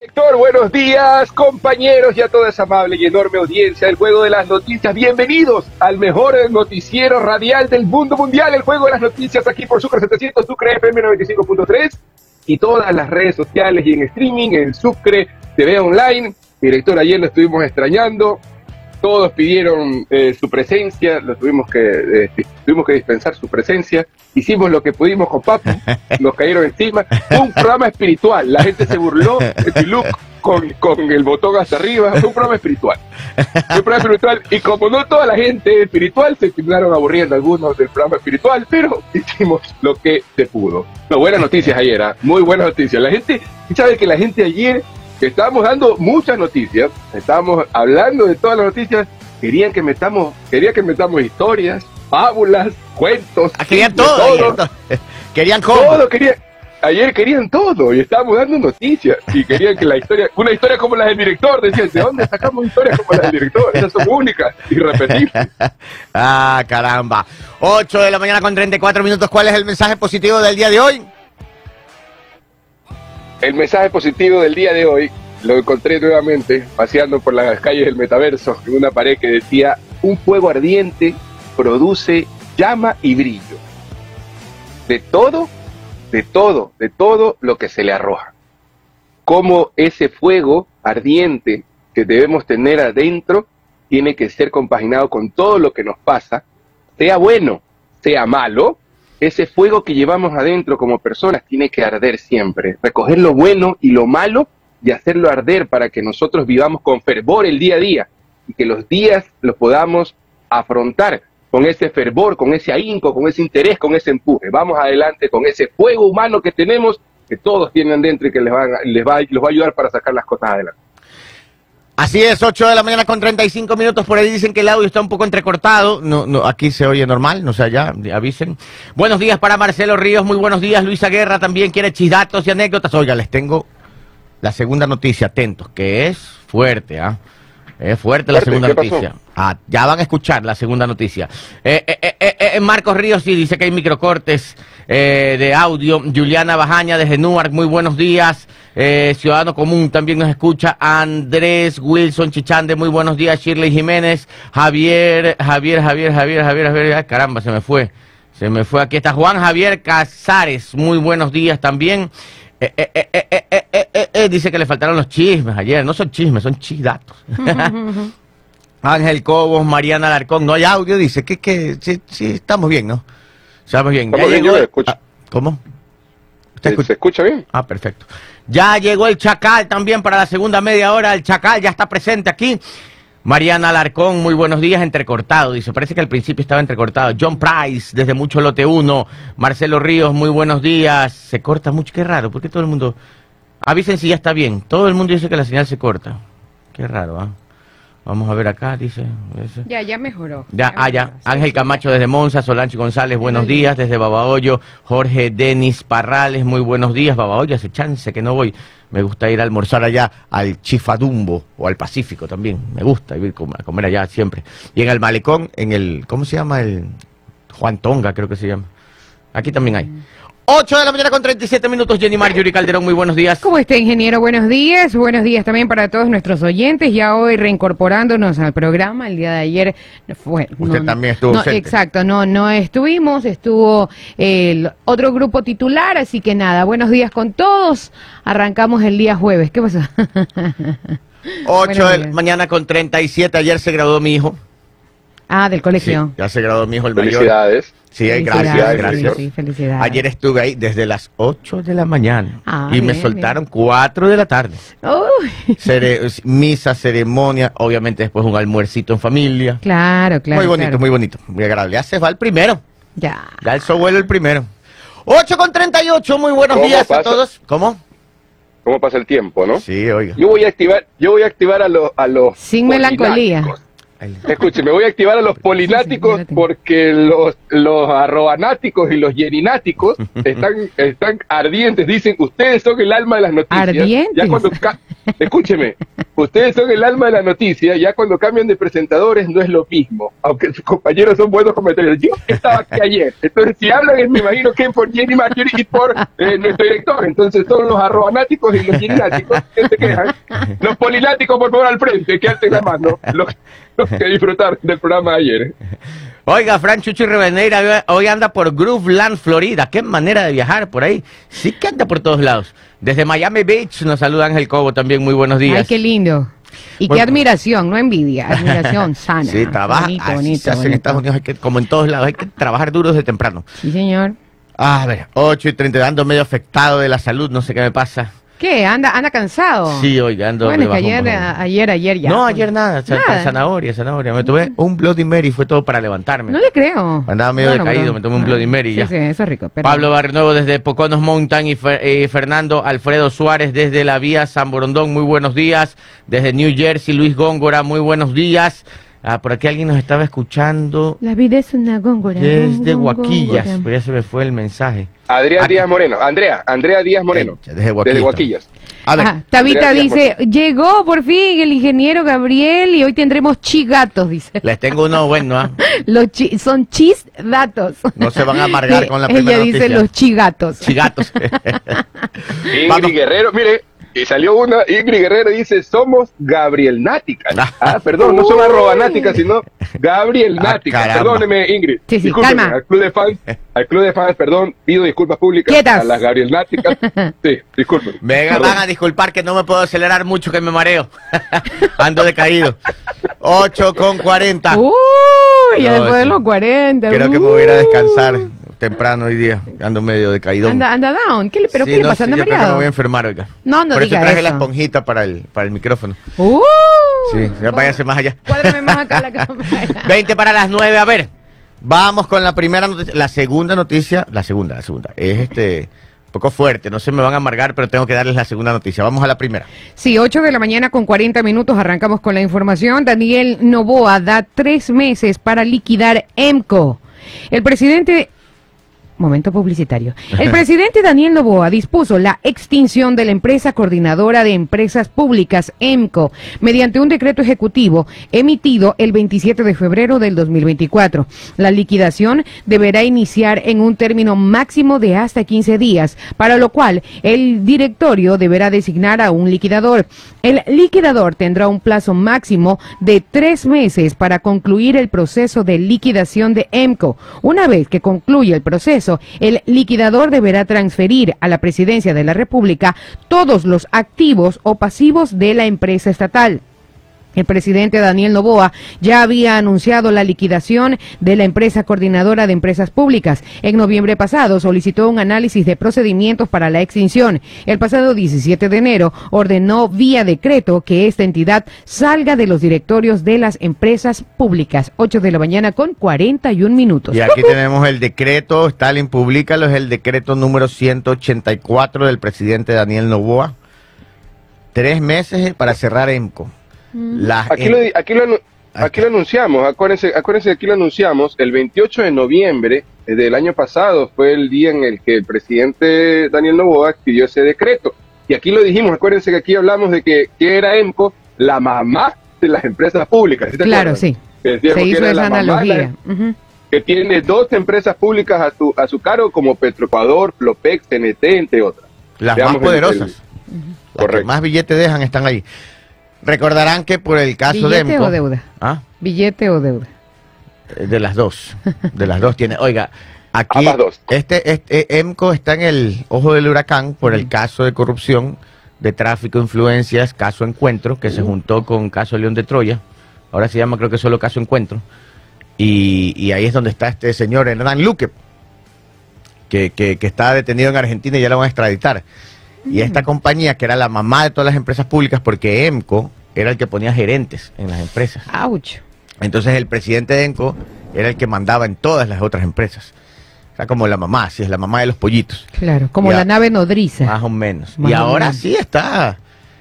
Héctor, buenos días, compañeros y a toda esa amable y enorme audiencia del Juego de las Noticias. Bienvenidos al mejor noticiero radial del mundo mundial, el Juego de las Noticias, aquí por Sucre 700, Sucre FM 95.3 y todas las redes sociales y en streaming, en Sucre TV Online. Director, ayer lo estuvimos extrañando, todos pidieron eh, su presencia, lo tuvimos que, eh, tuvimos que dispensar su presencia, hicimos lo que pudimos con Papo, nos cayeron encima, fue un programa espiritual, la gente se burló de look con, con el botón hacia arriba, fue un programa espiritual, fue un programa espiritual, y como no toda la gente espiritual, se terminaron aburriendo algunos del programa espiritual, pero hicimos lo que se pudo. No, buenas noticias ayer, muy buenas noticias, la gente, sabe que la gente ayer estábamos dando muchas noticias, estábamos hablando de todas las noticias, querían que metamos, quería que metamos historias, fábulas, cuentos, Ah, querían todo. todo, Querían cómo. todo querían. Ayer querían todo y estábamos dando noticias y querían que la historia, una historia como la del director, decían, ¿de dónde sacamos historias como la del director? Esas son únicas y repetibles. ah, caramba. 8 de la mañana con 34 minutos. ¿Cuál es el mensaje positivo del día de hoy? El mensaje positivo del día de hoy lo encontré nuevamente paseando por las calles del metaverso en una pared que decía, un fuego ardiente produce llama y brillo. De todo, de todo, de todo lo que se le arroja. Como ese fuego ardiente que debemos tener adentro tiene que ser compaginado con todo lo que nos pasa, sea bueno, sea malo, ese fuego que llevamos adentro como personas tiene que arder siempre, recoger lo bueno y lo malo y hacerlo arder para que nosotros vivamos con fervor el día a día y que los días los podamos afrontar con ese fervor, con ese ahínco, con ese interés, con ese empuje. Vamos adelante con ese fuego humano que tenemos, que todos tienen dentro y que les va, les va, a ayudar para sacar las cosas adelante. Así es, 8 de la mañana con 35 minutos. Por ahí dicen que el audio está un poco entrecortado. No, no, aquí se oye normal, no sé, ya avisen. Buenos días para Marcelo Ríos, muy buenos días. Luisa Guerra también quiere chisdatos y anécdotas. Oiga, les tengo la segunda noticia, atentos, que es fuerte, ¿ah? Es fuerte la segunda noticia. Ah, ya van a escuchar la segunda noticia. Eh, eh, eh, eh, eh, Marcos Ríos sí dice que hay microcortes eh, de audio. Juliana Bajaña desde Newark, muy buenos días. Eh, Ciudadano Común también nos escucha. Andrés Wilson Chichande, muy buenos días. Shirley Jiménez, Javier, Javier, Javier, Javier, Javier, Javier. Ay, caramba, se me fue. Se me fue. Aquí está Juan Javier Casares, muy buenos días también. Eh, eh, eh, dice que le faltaron los chismes ayer. No son chismes, son chisdatos. Ángel Cobos, Mariana Alarcón. No hay audio, dice. Que, que sí, estamos bien, ¿no? Estamos bien. Escucho. Ah, ¿Cómo? ¿Se escucha bien? Ah, perfecto. Ya llegó el Chacal también para la segunda media hora. El Chacal ya está presente aquí. Mariana Alarcón, muy buenos días, entrecortado. Dice, parece que al principio estaba entrecortado. John Price, desde Mucho Lote 1. Marcelo Ríos, muy buenos días. Se corta mucho, qué raro, porque todo el mundo... Avisen si ya está bien. Todo el mundo dice que la señal se corta. Qué raro, ¿ah? Vamos a ver acá, dice. Ya, ya mejoró. Ya, ah, ya. sí, Ángel. Camacho desde Monza, Solange González, buenos días. Desde Babahoyo, Jorge Denis Parrales, muy buenos días. Babahoyo, hace chance que no voy. Me gusta ir a almorzar allá al Chifadumbo o al Pacífico también. Me gusta ir a comer allá siempre. Y en el Malecón, en el, ¿cómo se llama? El Juan Tonga, creo que se llama. Aquí también hay. 8 de la mañana con 37 minutos, Jenny Mar, Yuri Calderón, muy buenos días. ¿Cómo está, ingeniero? Buenos días. Buenos días también para todos nuestros oyentes. Ya hoy reincorporándonos al programa. El día de ayer fue. Usted también estuvo no, ausente. Exacto, no, no estuvimos. Estuvo el otro grupo titular. Así que nada, buenos días con todos. Arrancamos el día jueves. ¿Qué pasó? 8 de la mañana con 37, ayer se graduó mi hijo. Ah, del Sí, colegio. ya se graduó mi hijo el mayor. Felicidades. Sí, gracias, Felicidades, gracias. Sí, sí, felicidades. Ayer estuve ahí desde las 8 de la mañana Ah, y me bien, soltaron 4 de la tarde. Uy, Cere- misa, ceremonia, obviamente después un almuercito en familia. claro, claro. muy bonito, claro. muy bonito, muy agradable. Ya se va el primero, Ya. ya el sobuelo el primero. 8 con 38, muy buenos ¿Cómo días a todos. ¿Cómo? ¿Cómo pasa el tiempo, no? Sí, oiga. Yo voy a activar, yo voy a activar a los a los Sin melancolía. Escuche, me voy a activar a los polináticos porque los, los arrobanáticos y los yenináticos están, están ardientes. Dicen, ustedes son el alma de las noticias. Ardientes. Ya cuando Escúcheme, ustedes son el alma de la noticia. Ya cuando cambian de presentadores no es lo mismo. Aunque sus compañeros son buenos comentarios. Yo estaba aquí ayer. Entonces, si hablan, me imagino que por Jenny Marjorie y por eh, nuestro director. Entonces, son los arrobanáticos y los yenináticos que se quejan. Los polináticos, por favor, al frente, que alten la mano. Los, que disfrutar del programa de ayer. Oiga, Fran Chucho Reveneira hoy anda por Grooveland, Florida. Qué manera de viajar por ahí. Sí que anda por todos lados. Desde Miami Beach nos saluda Ángel Cobo también. Muy buenos días. Ay, qué lindo. Y qué admiración, no envidia, admiración sana. Sí, trabaja. Bonito, bonito, se hace en Estados Unidos, hay que, como en todos lados, hay que trabajar duro desde temprano. Sí, señor. a ver, 8 y 30, ando medio afectado de la salud, no sé qué me pasa. ¿Qué? ¿Anda, anda cansado? Sí, hoy ando. Bueno, es que ayer, ayer, ayer ya. No, pues. ayer nada, zanahoria, zanahoria. Me tomé un Bloody Mary, fue todo para levantarme. No le creo. Andaba medio decaído, me tomé un Bloody Mary sí, ya. Sí, eso es rico. Pablo Barrenuevo desde Poconos Mountain y, Fernando Alfredo Suárez desde la vía San Borondón, muy buenos días. Desde New Jersey, Luis Góngora, muy buenos días. Ah, por aquí alguien nos estaba escuchando. La vida es una góngora. Desde Guaquillas, pero ya se me fue el mensaje. Adrián Díaz Moreno. Andrea, Andrea Díaz Moreno. desde Guaquillas. Desde Tabita dice, llegó por fin el ingeniero Gabriel y hoy tendremos chigatos, dice. Les tengo uno bueno, ¿ah? los son chis datos. No se van a amargar con la primera Ella dice los chigatos. Chigatos. Ingrid Guerrero, mire, y salió una, Ingrid Guerrero dice, somos Gabriel Nática. Ah, perdón, no son arroba Nática, sino Gabriel ah, Nática. Perdóneme, Ingrid. Sí, sí, calma. Al club de fans, al club de fans, perdón, pido disculpas públicas a las Gabriel Náticas. Sí, disculpen. Venga, van a disculpar que no me puedo acelerar mucho, que me mareo. Ando decaído. 8 con 40. Uy, ya después de los 40. Creo que me voy a ir a descansar temprano hoy día, ando medio decaído. Anda, anda down, ¿qué le, pero qué le pasa? ¿Anda sí, me voy a enfermar, oiga. No, no Por eso traje la esponjita para el, para el micrófono. Uh, sí, ya váyase más allá. Cuádrame más acá la cámara. 20 para las 9, a ver. Vamos con la primera noticia, la segunda noticia, la segunda, la segunda, es este poco fuerte, no se me van a amargar, pero tengo que darles la segunda noticia. Vamos a la primera. Sí, 8 de la mañana con 40 minutos arrancamos con la información. Daniel Novoa da tres meses para liquidar EMCO. El presidente Momento publicitario. El presidente Daniel Novoa dispuso la extinción de la empresa coordinadora de empresas públicas, EMCO, mediante un decreto ejecutivo emitido el 27 de febrero del 2024. La liquidación deberá iniciar en un término máximo de hasta 15 días, para lo cual el directorio deberá designar a un liquidador. El liquidador tendrá un plazo máximo de tres meses para concluir el proceso de liquidación de EMCO. Una vez que concluya el proceso, el liquidador deberá transferir a la presidencia de la República todos los activos o pasivos de la empresa estatal. El presidente Daniel Novoa ya había anunciado la liquidación de la empresa coordinadora de empresas públicas. En noviembre pasado solicitó un análisis de procedimientos para la extinción. El pasado 17 de enero ordenó vía decreto que esta entidad salga de los directorios de las empresas públicas. 8 de la mañana con 41 minutos. Y aquí tenemos el decreto, Stalin públicalo, es el decreto número 184 del presidente Daniel Novoa. Tres meses para cerrar EMCO aquí, lo, aquí, lo, aquí lo anunciamos, acuérdense, acuérdense aquí lo anunciamos, el 28 de noviembre del año pasado fue el día en el que el presidente Daniel Novoa expidió ese decreto. Y aquí lo dijimos, acuérdense que aquí hablamos de que, era EMCO la mamá de las empresas públicas. claro, sí. Se hizo esa analogía. Que tiene dos empresas públicas a su, a su cargo como Petroecuador, Flopex, TNT, entre otras. Las más poderosas. Las que más billetes dejan están ahí. Recordarán que por el caso de ¿Billete o deuda? ¿Ah? ¿Billete o deuda? Eh, de las dos. De las dos tiene. Oiga, aquí este, este EMCO está en el ojo del huracán por el caso de corrupción, de tráfico de influencias, caso Encuentro, que se juntó con caso León de Troya. Ahora se llama creo que solo caso Encuentro. Y, ahí es donde está este señor Hernán Luque, que, que, que está detenido en Argentina y ya lo van a extraditar. Y esta compañía, que era la mamá de todas las empresas públicas, porque EMCO era el que ponía gerentes en las empresas. ¡Auch! Entonces el presidente de EMCO era el que mandaba en todas las otras empresas. O sea, como la mamá, si es la mamá de los pollitos. Claro, como la nave nodriza. Más o menos. y ahora sí está,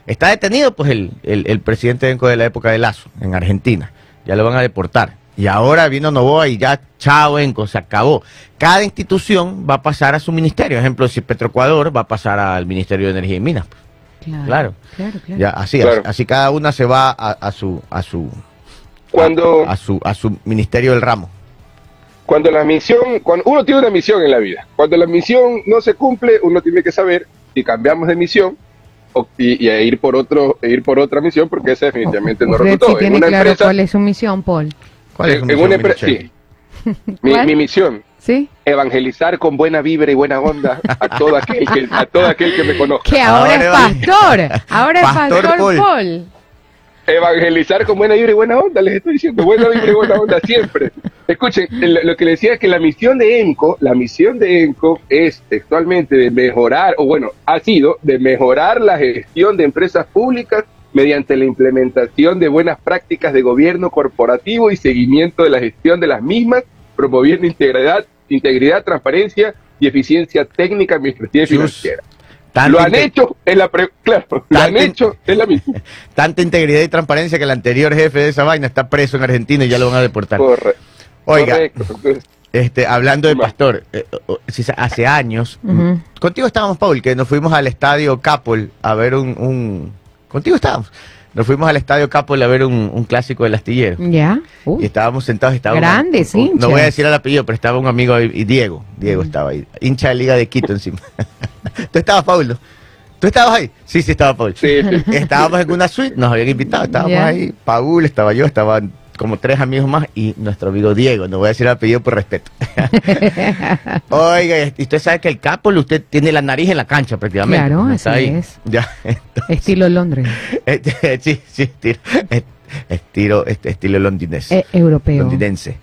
está detenido pues el, el, presidente de EMCO de la época de Lazo, en Argentina. ya lo van a deportar. Y ahora vino Novoa y ya, chao, Enco, se acabó. Cada institución va a pasar a su ministerio. Ejemplo, si Petroecuador va a pasar al Ministerio de Energía y Minas. Claro, Claro. claro, claro. Ya, así, Claro. así, así cada una se va a, a su, a su, Cuando, a, a su, a su ministerio del ramo. cuando la misión, cuando uno tiene una misión en la vida, cuando la misión no se cumple, uno tiene que saber si cambiamos de misión o- y, y a ir por otro, e ir por otra misión porque esa definitivamente no resultó. sí En tiene una claro empresa, cuál es su misión, Paul. ¿Cuál es misión, una sí. Mi, misión, ¿Sí? evangelizar con buena vibra y buena onda a todo aquel que, a todo aquel que me conozca. Que ahora, Ahora es pastor. Ahora es Pastor pastor, Paul. Paul. Evangelizar con buena vibra y buena onda, les estoy diciendo, buena vibra y buena onda siempre. Escuchen, lo que les decía es que la misión de ENCO, la misión de ENCO es textualmente de mejorar, o bueno, ha sido de mejorar la gestión de empresas públicas mediante la implementación de buenas prácticas de gobierno corporativo y seguimiento de la gestión de las mismas, promoviendo integridad, integridad, transparencia y eficiencia técnica, administrativa y financiera. Lo han hecho en la pre- claro, lo han hecho en la misma. Tanta integridad y transparencia que el anterior jefe de esa vaina está preso en Argentina y ya lo van a deportar. Corre- Oiga, correcto. Entonces, este, hablando de pastor, eh, hace años, contigo estábamos, Paul, que nos fuimos al estadio Capol a ver un, un- contigo estábamos, nos fuimos al estadio Capol a ver un, un clásico del astillero. ¿Ya? Y estábamos sentados, estaba una- Grandes un- No voy a decir el apellido, pero estaba un amigo ahí, y Diego, Diego estaba ahí, hincha de Liga de Quito encima. Tú estabas, Paulo. ¿Tú estabas ahí? Sí, sí, estaba Paul. Sí, sí. Estábamos en una suite, nos habían invitado, estábamos ahí, Paul, estaba yo, estaban como tres amigos más y nuestro amigo Diego, no voy a decir el apellido por respeto. Oiga, y usted sabe que el Capol, usted tiene la nariz en la cancha prácticamente. Claro, así ahí. es. Ya, entonces, Estilo Londres. este, sí, sí, estilo, est- estilo, este, estilo londinés, Eh, europeo. londinense.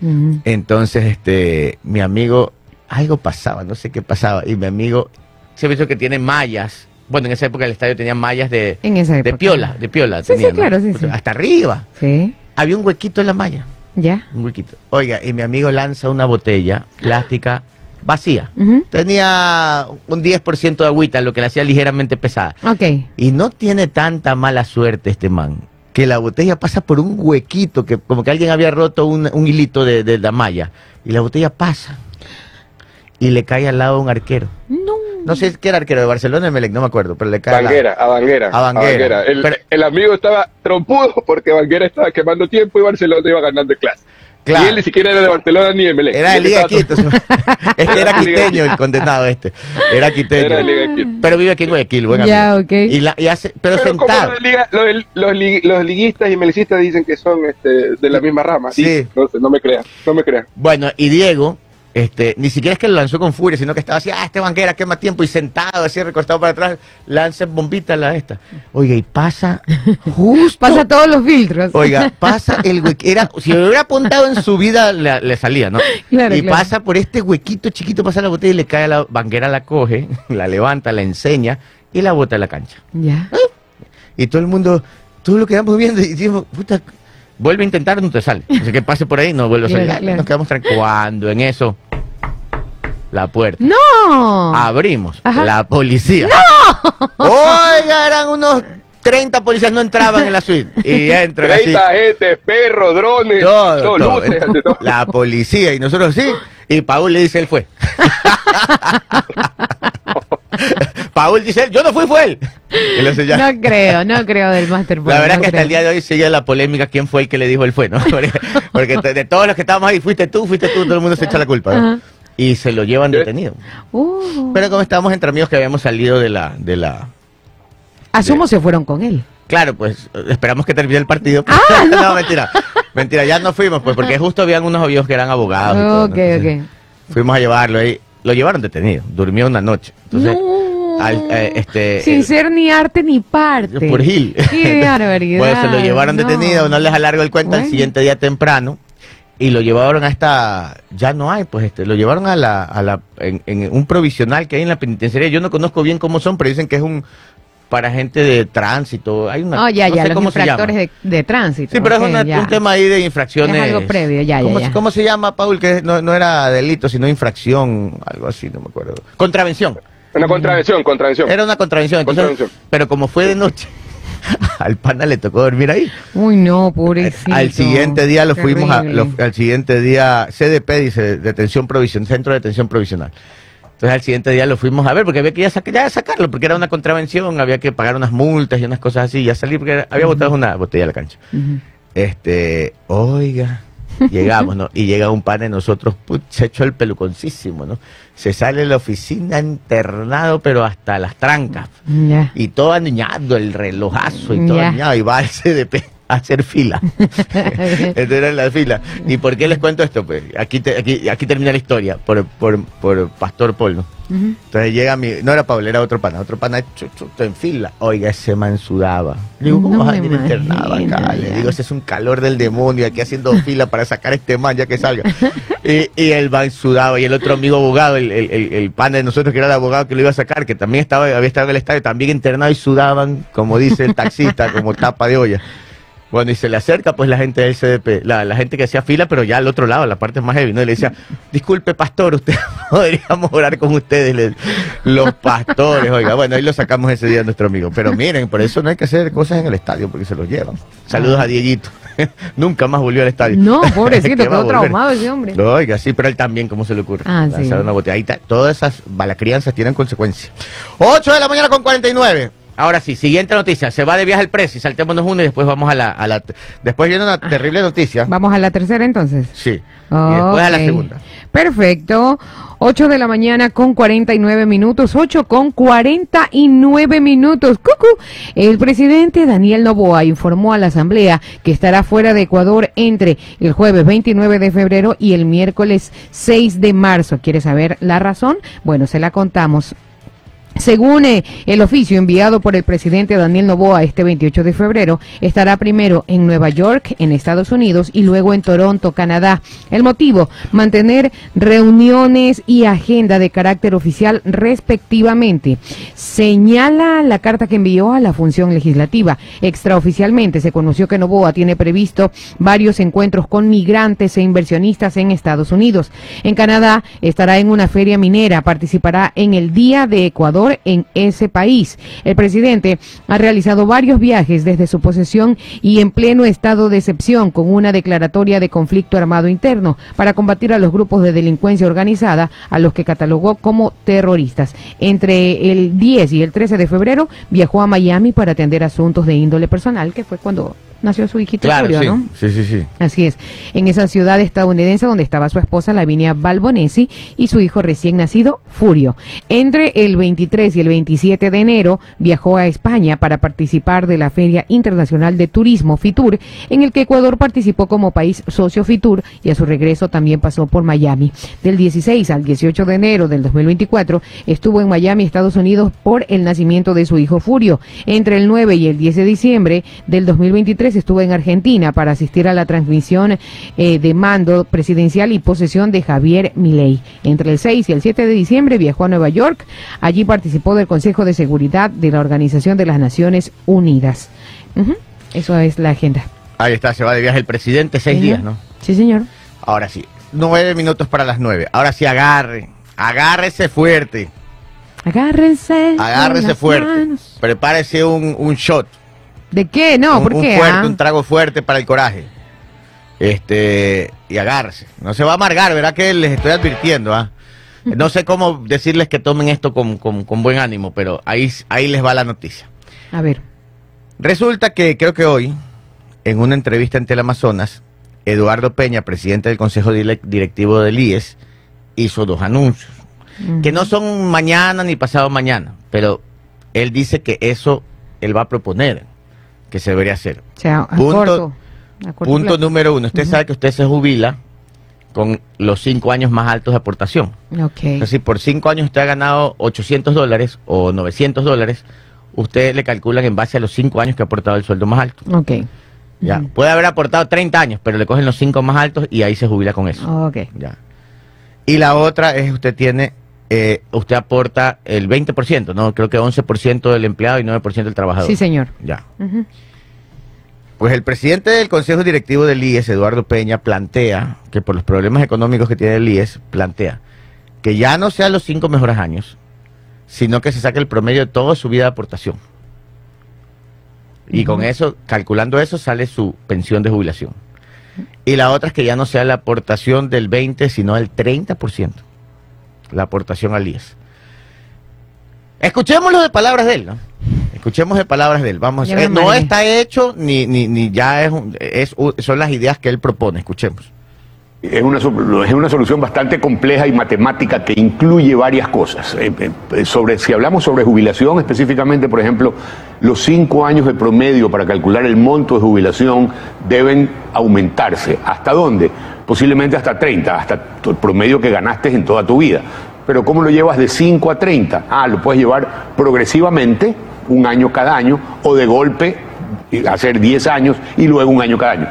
Entonces, este, mi amigo, algo pasaba, no sé qué pasaba, y mi amigo, se visto que tiene mallas. Bueno, en esa época el estadio tenía mallas de, En esa época. de piola, de piola. Sí, sí, tenía, ¿no? claro, sí, sí. Hasta arriba. Sí. Había un huequito en la malla, ¿Ya? un huequito. Oiga, y mi amigo lanza una botella plástica vacía. Tenía un 10% de agüita, lo que la hacía ligeramente pesada. Ok. Y no tiene tanta mala suerte este man, que la botella pasa por un huequito, que como que alguien había roto un, un hilito de, de la malla, y la botella pasa, y le cae al lado un arquero. No. No sé qué era arquero de Barcelona, de Melec, no me acuerdo, pero le cae al lado. Banguera, a Banguera. A Banguera. El, Pero- el amigo estaba trompudo porque Banguera estaba quemando tiempo y Barcelona iba ganando en clase. Claro. Y él ni siquiera era de Barcelona ni de Melec. Era de Liga Quito. Este era quiteño, el condenado este. Era quiteño. Era de Liga Quito. Pero vive aquí en Guayaquil, buen Ya, amigo. ok. Y, la, y hace, pero, Pero como sentado. los, de liga- los los li- los liguistas y melicistas dicen que son este, de la misma rama. Sí. Sí. No, sé, no me creas, no me creas. Bueno, y Diego, este, ni siquiera es que lo lanzó con furia, sino que estaba así, ah, este banquera quema tiempo, y sentado, así recostado para atrás, lanza bombita la esta. Oiga, y pasa justo. Pasa todos los filtros. Oiga, pasa el huequito. Era, si lo hubiera apuntado en su vida, le, le salía, ¿no? Claro, y claro. pasa por este huequito chiquito, pasa la botella y le cae a la banquera, la coge, la levanta, la enseña y la bota a la cancha. Ya. Y todo el mundo, todo lo quedamos viendo y decimos, puta, vuelve a intentar, no te sale. O sea, que pase por ahí, no vuelve a salir. Claro, claro. Nos quedamos tranquilos. Cuando en eso, la puerta. ¡No! Abrimos. Ajá. La policía. ¡No! Oiga, eran unos 30 policías, no entraban en la suite. Y entran así. 30 gente, perros, drones, Todo, todo, todo. luces, ante todo. La policía y nosotros sí. Y Paul le dice, él fue. Paul dice, yo no fui, fue él. Y. No creo, no creo del Master La verdad no es que hasta el día de hoy sigue la polémica quién fue el que le dijo él fue, ¿no? Porque, porque de todos los que estábamos ahí, fuiste tú, fuiste tú, todo el mundo se echa la culpa. Y se lo llevan detenido. Uh, Pero como estábamos entre amigos que habíamos salido de la, de la, asumo se fueron con él. Claro, pues esperamos que termine el partido. Ah, no. mentira. Mentira, ya no fuimos, pues, porque justo habían unos amigos que eran abogados. y todo, ok, ¿no? Entonces, ok. Fuimos a llevarlo ahí. Lo llevaron detenido. Durmió una noche. Entonces, no. Al- eh, este, Sin el- ser ni arte ni parte. por Gil. Qué barbaridad. Se lo llevaron no. detenido, no les alargo el cuento, al Bueno. siguiente día temprano. Y lo llevaron a esta, ya no hay, pues este, lo llevaron a la, a la, en, en un provisional que hay en la penitenciaría. Yo no conozco bien cómo son, pero dicen que es un, para gente de tránsito. Hay una, Oh, ya, no ya, sé los cómo se llama. de, de tránsito. Sí, pero es una- un tema ahí de infracciones. Es algo previo, ya, ya, ¿Cómo, ya. cómo se llama, Paul? Que no, no era delito, sino infracción, algo así, no me acuerdo. Contravención. Una contravención, contravención. Era una contravención, entonces, Contravención. pero como fue de noche, al pana le tocó dormir ahí. Uy, no, pobrecito. Al siguiente día lo fuimos a, lo- al siguiente día, CDP dice, detención provisional, centro de detención provisional. Entonces al siguiente día lo fuimos a ver porque había que ya, saca- ya sacarlo, porque era una contravención, había que pagar unas multas y unas cosas así, ya salí porque había botado una botella a la cancha. Este, oiga, llegamos, ¿no? Y llega un pan de nosotros, put, se echó el peluconcísimo, ¿no? Se sale de la oficina internado, pero hasta las trancas. Y todo aniñado, el relojazo y todo Ya. aniñado, y va al CDP a hacer fila. Entonces era en la fila. ¿Y por qué les cuento esto? Pues aquí, te- aquí, aquí termina la historia, por, por, por Pastor. Ujú. Entonces llega mi, no era Pablo, era otro pana, otro pana, chu, chu, en fila. Oiga, ese man sudaba. Le digo, ¿cómo No vas a internado acá? Le digo, ese es un calor del demonio, aquí haciendo fila para sacar a este man ya que salga. y, y el man sudaba, y el otro amigo abogado, el, el, el, el pana de nosotros que era el abogado que lo iba a sacar, que también estaba, había estado en el estadio, también internado y sudaban, como dice el taxista, como tapa de olla. Bueno, y se le acerca pues la gente del CDP, la, la gente que hacía fila, pero ya al otro lado, la parte más heavy, ¿no? Y le decía, disculpe pastor, usted podríamos orar con ustedes, los pastores, oiga, bueno, ahí lo sacamos ese día a nuestro amigo. Pero miren, por eso no hay que hacer cosas en el estadio, porque se los llevan. Saludos a Dieguito. Nunca más volvió al estadio. No, pobrecito, ¿Qué va a quedó traumado ese hombre. No, Oiga, sí, pero él también, ¿cómo se le ocurre? Ah, sí. Una botella. Ahí todas esas balacrianzas tienen consecuencias. 8 de la mañana con 49. Ahora sí, siguiente noticia. Se va de viaje el precio saltémonos uno y después vamos a la... A la después viene una terrible noticia. Vamos a la tercera entonces. Sí. Y después a la segunda. Perfecto. 8 de la mañana con 49 minutos. 8 con 49 minutos. Cucu. El presidente Daniel Noboa informó a la Asamblea que estará fuera de Ecuador entre el jueves 29 de febrero y el miércoles 6 de marzo. ¿Quiere saber la razón? Bueno, se la contamos. Según eh, el oficio enviado por el presidente Daniel Noboa este 28 de febrero, estará primero en Nueva York, en Estados Unidos, y luego en Toronto, Canadá. El motivo, mantener reuniones y agenda de carácter oficial respectivamente. Señala la carta que envió a la función legislativa. Extraoficialmente se conoció que Noboa tiene previsto varios encuentros con migrantes e inversionistas en Estados Unidos. En Canadá estará en una feria minera, participará en el Día de Ecuador en ese país. El presidente ha realizado varios viajes desde su posesión y en pleno estado de excepción con una declaratoria de conflicto armado interno para combatir a los grupos de delincuencia organizada a los que catalogó como terroristas. Entre el 10 y el 13 de febrero viajó a Miami para atender asuntos de índole personal, que fue cuando nació su hijito Claro, Julio, sí. ¿no? sí, sí, sí. Así es, en esa ciudad estadounidense donde estaba su esposa Lavinia Balbonesi y su hijo recién nacido Furio. Entre el 23 y el 27 de enero viajó a España para participar de la Feria Internacional de Turismo FITUR, en el que Ecuador participó como país socio FITUR y a su regreso también pasó por Miami. Del 16 al 18 de enero del 2024 estuvo en Miami, Estados Unidos por el nacimiento de su hijo Furio. Entre el 9 y el 10 de diciembre del 2023 estuvo en Argentina para asistir a la transmisión eh, de mando presidencial y posesión de Javier Milei. Entre el 6 y el 7 de diciembre viajó a Nueva York. Allí participó del Consejo de Seguridad de la Organización de las Naciones Unidas. Eso es la agenda. Ahí está, se va de viaje el presidente, seis días, ¿no? Sí, señor. Ahora sí, nueve minutos para las nueve. Ahora sí, agarre, agárrese fuerte, Agárrense. agárrese fuerte. manos. Prepárese un, un shot. ¿De qué? No, ¿por un qué? fuerte, ah? un trago fuerte para el coraje. Este, y agárrese. No se va a amargar, ¿verdad? Que les estoy advirtiendo, ¿ah? No sé cómo decirles que tomen esto con, con- con buen ánimo, pero ahí, ahí les va la noticia. A ver. Resulta que creo que hoy, en una entrevista en Teleamazonas, Eduardo Peña, presidente del Consejo Directivo del IES, hizo dos anuncios, que no son mañana ni pasado mañana, pero él dice que eso él va a proponer, que se debería hacer. O sea, a Punto- corto. a corto Punto plazo. número uno, usted sabe que usted se jubila con los cinco años más altos de aportación. Ok. Es decir, por cinco años usted ha ganado 800 dólares o 900 dólares, usted le calculan en base a los cinco años que ha aportado el sueldo más alto. Ok. Ya. Puede haber aportado 30 años, pero le cogen los cinco más altos y ahí se jubila con eso. Ok. Ya. Y la otra es usted tiene, eh, usted aporta el 20%, ¿no? Creo que 11% del empleado y 9% del trabajador. Sí, señor. Ya. Pues el presidente del Consejo Directivo del IES, Eduardo Peña, plantea que por los problemas económicos que tiene el IES, plantea que ya no sean los cinco mejores años, sino que se saque el promedio de toda su vida de aportación. Y con eso, calculando eso, sale su pensión de jubilación. Y la otra es que ya no sea la aportación del 20, sino el 30%. La aportación al IES. Escuchémoslo de palabras de él, ¿no? Escuchemos de palabras de él. Vamos, eh, no está hecho ni, ni, ni ya es, es son las ideas que él propone. Escuchemos. Es una, es una solución bastante compleja y matemática que incluye varias cosas. Eh, eh, sobre, si hablamos sobre jubilación específicamente, por ejemplo, los cinco años de promedio para calcular el monto de jubilación deben aumentarse. ¿Hasta dónde? Posiblemente hasta 30, hasta el promedio que ganaste en toda tu vida. Pero ¿cómo lo llevas de 5 a 30? Ah, lo puedes llevar progresivamente, un año cada año, o de golpe hacer 10 años y luego un año cada año.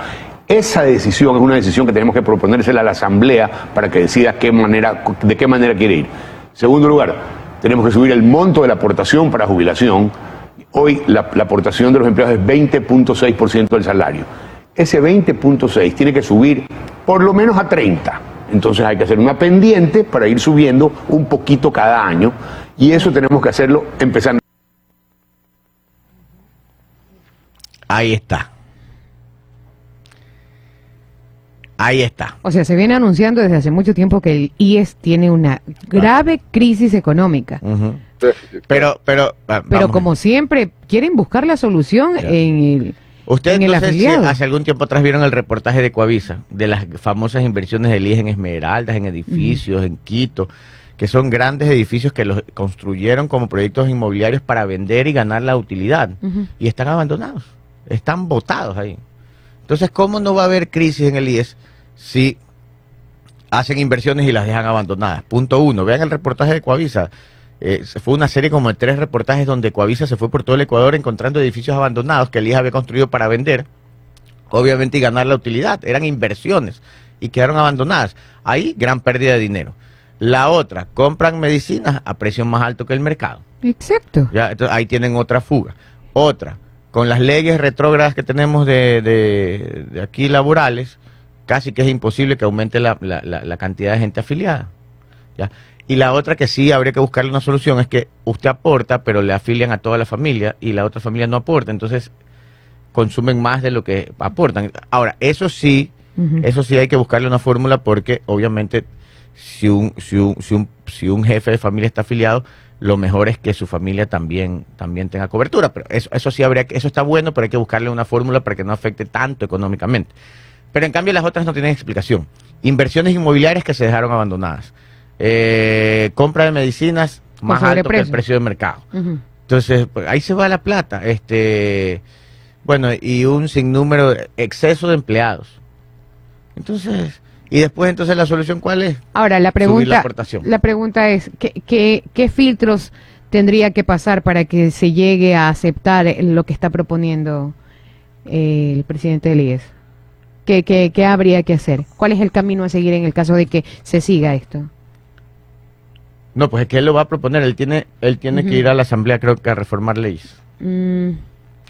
Esa decisión es una decisión que tenemos que proponérsela a la Asamblea para que decida qué manera, de qué manera quiere ir. Segundo lugar, tenemos que subir el monto de la aportación para jubilación. Hoy la, la aportación de los empleados es 20.6% del salario. Ese 20.6 tiene que subir por lo menos a 30. Entonces hay que hacer una pendiente para ir subiendo un poquito cada año y eso tenemos que hacerlo empezando. Ahí está. Ahí está. O sea, se viene anunciando desde hace mucho tiempo que el IES tiene una grave crisis económica. Pero, pero, ah, Pero como siempre, quieren buscar la solución en el, Ustedes no sé si hace algún tiempo atrás vieron el reportaje de Coavisa, de las famosas inversiones del IES en Esmeraldas, en edificios, en Quito, que son grandes edificios que los construyeron como proyectos inmobiliarios para vender y ganar la utilidad. Y están abandonados, están botados ahí. Entonces, ¿cómo no va a haber crisis en el IES si hacen inversiones y las dejan abandonadas? Punto uno, vean el reportaje de Coavisa. Eh, fue una serie como de tres reportajes donde Coavisa se fue por todo el Ecuador encontrando edificios abandonados que el había construido para vender, obviamente, y ganar la utilidad. Eran inversiones y quedaron abandonadas. Ahí, gran pérdida de dinero. La otra, compran medicinas a precio más alto que el mercado. Exacto. Ya, entonces ahí tienen otra fuga. Otra, con las leyes retrógradas que tenemos de, de- de aquí laborales, casi que es imposible que aumente la, la- la- la cantidad de gente afiliada. ¿ya? Y la otra que sí habría que buscarle una solución es que usted aporta, pero le afilian a toda la familia y la otra familia no aporta. Entonces consumen más de lo que aportan. Ahora, eso sí, eso sí hay que buscarle una fórmula porque obviamente si un, si un, si un, si un jefe de familia está afiliado, lo mejor es que su familia también, también tenga cobertura. Pero eso, eso sí habría que, eso está bueno, pero hay que buscarle una fórmula para que no afecte tanto económicamente. Pero en cambio las otras no tienen explicación. Inversiones inmobiliarias que se dejaron abandonadas. Eh, compra de medicinas más alto que el precio de mercado. Entonces, pues, ahí se va la plata. Este, bueno, y un sinnúmero, exceso de empleados. Entonces, y después entonces la solución cuál es? Ahora, la Subir la pregunta, aportación. la pregunta es, ¿qué, qué, qué filtros tendría que pasar para que se llegue a aceptar lo que está proponiendo eh, el presidente del IES? ¿Qué, qué, qué habría que hacer? ¿Cuál es el camino a seguir en el caso de que se siga esto? No, pues es que él lo va a proponer. Él tiene, él tiene que ir a la asamblea, creo que a reformar leyes. Mm,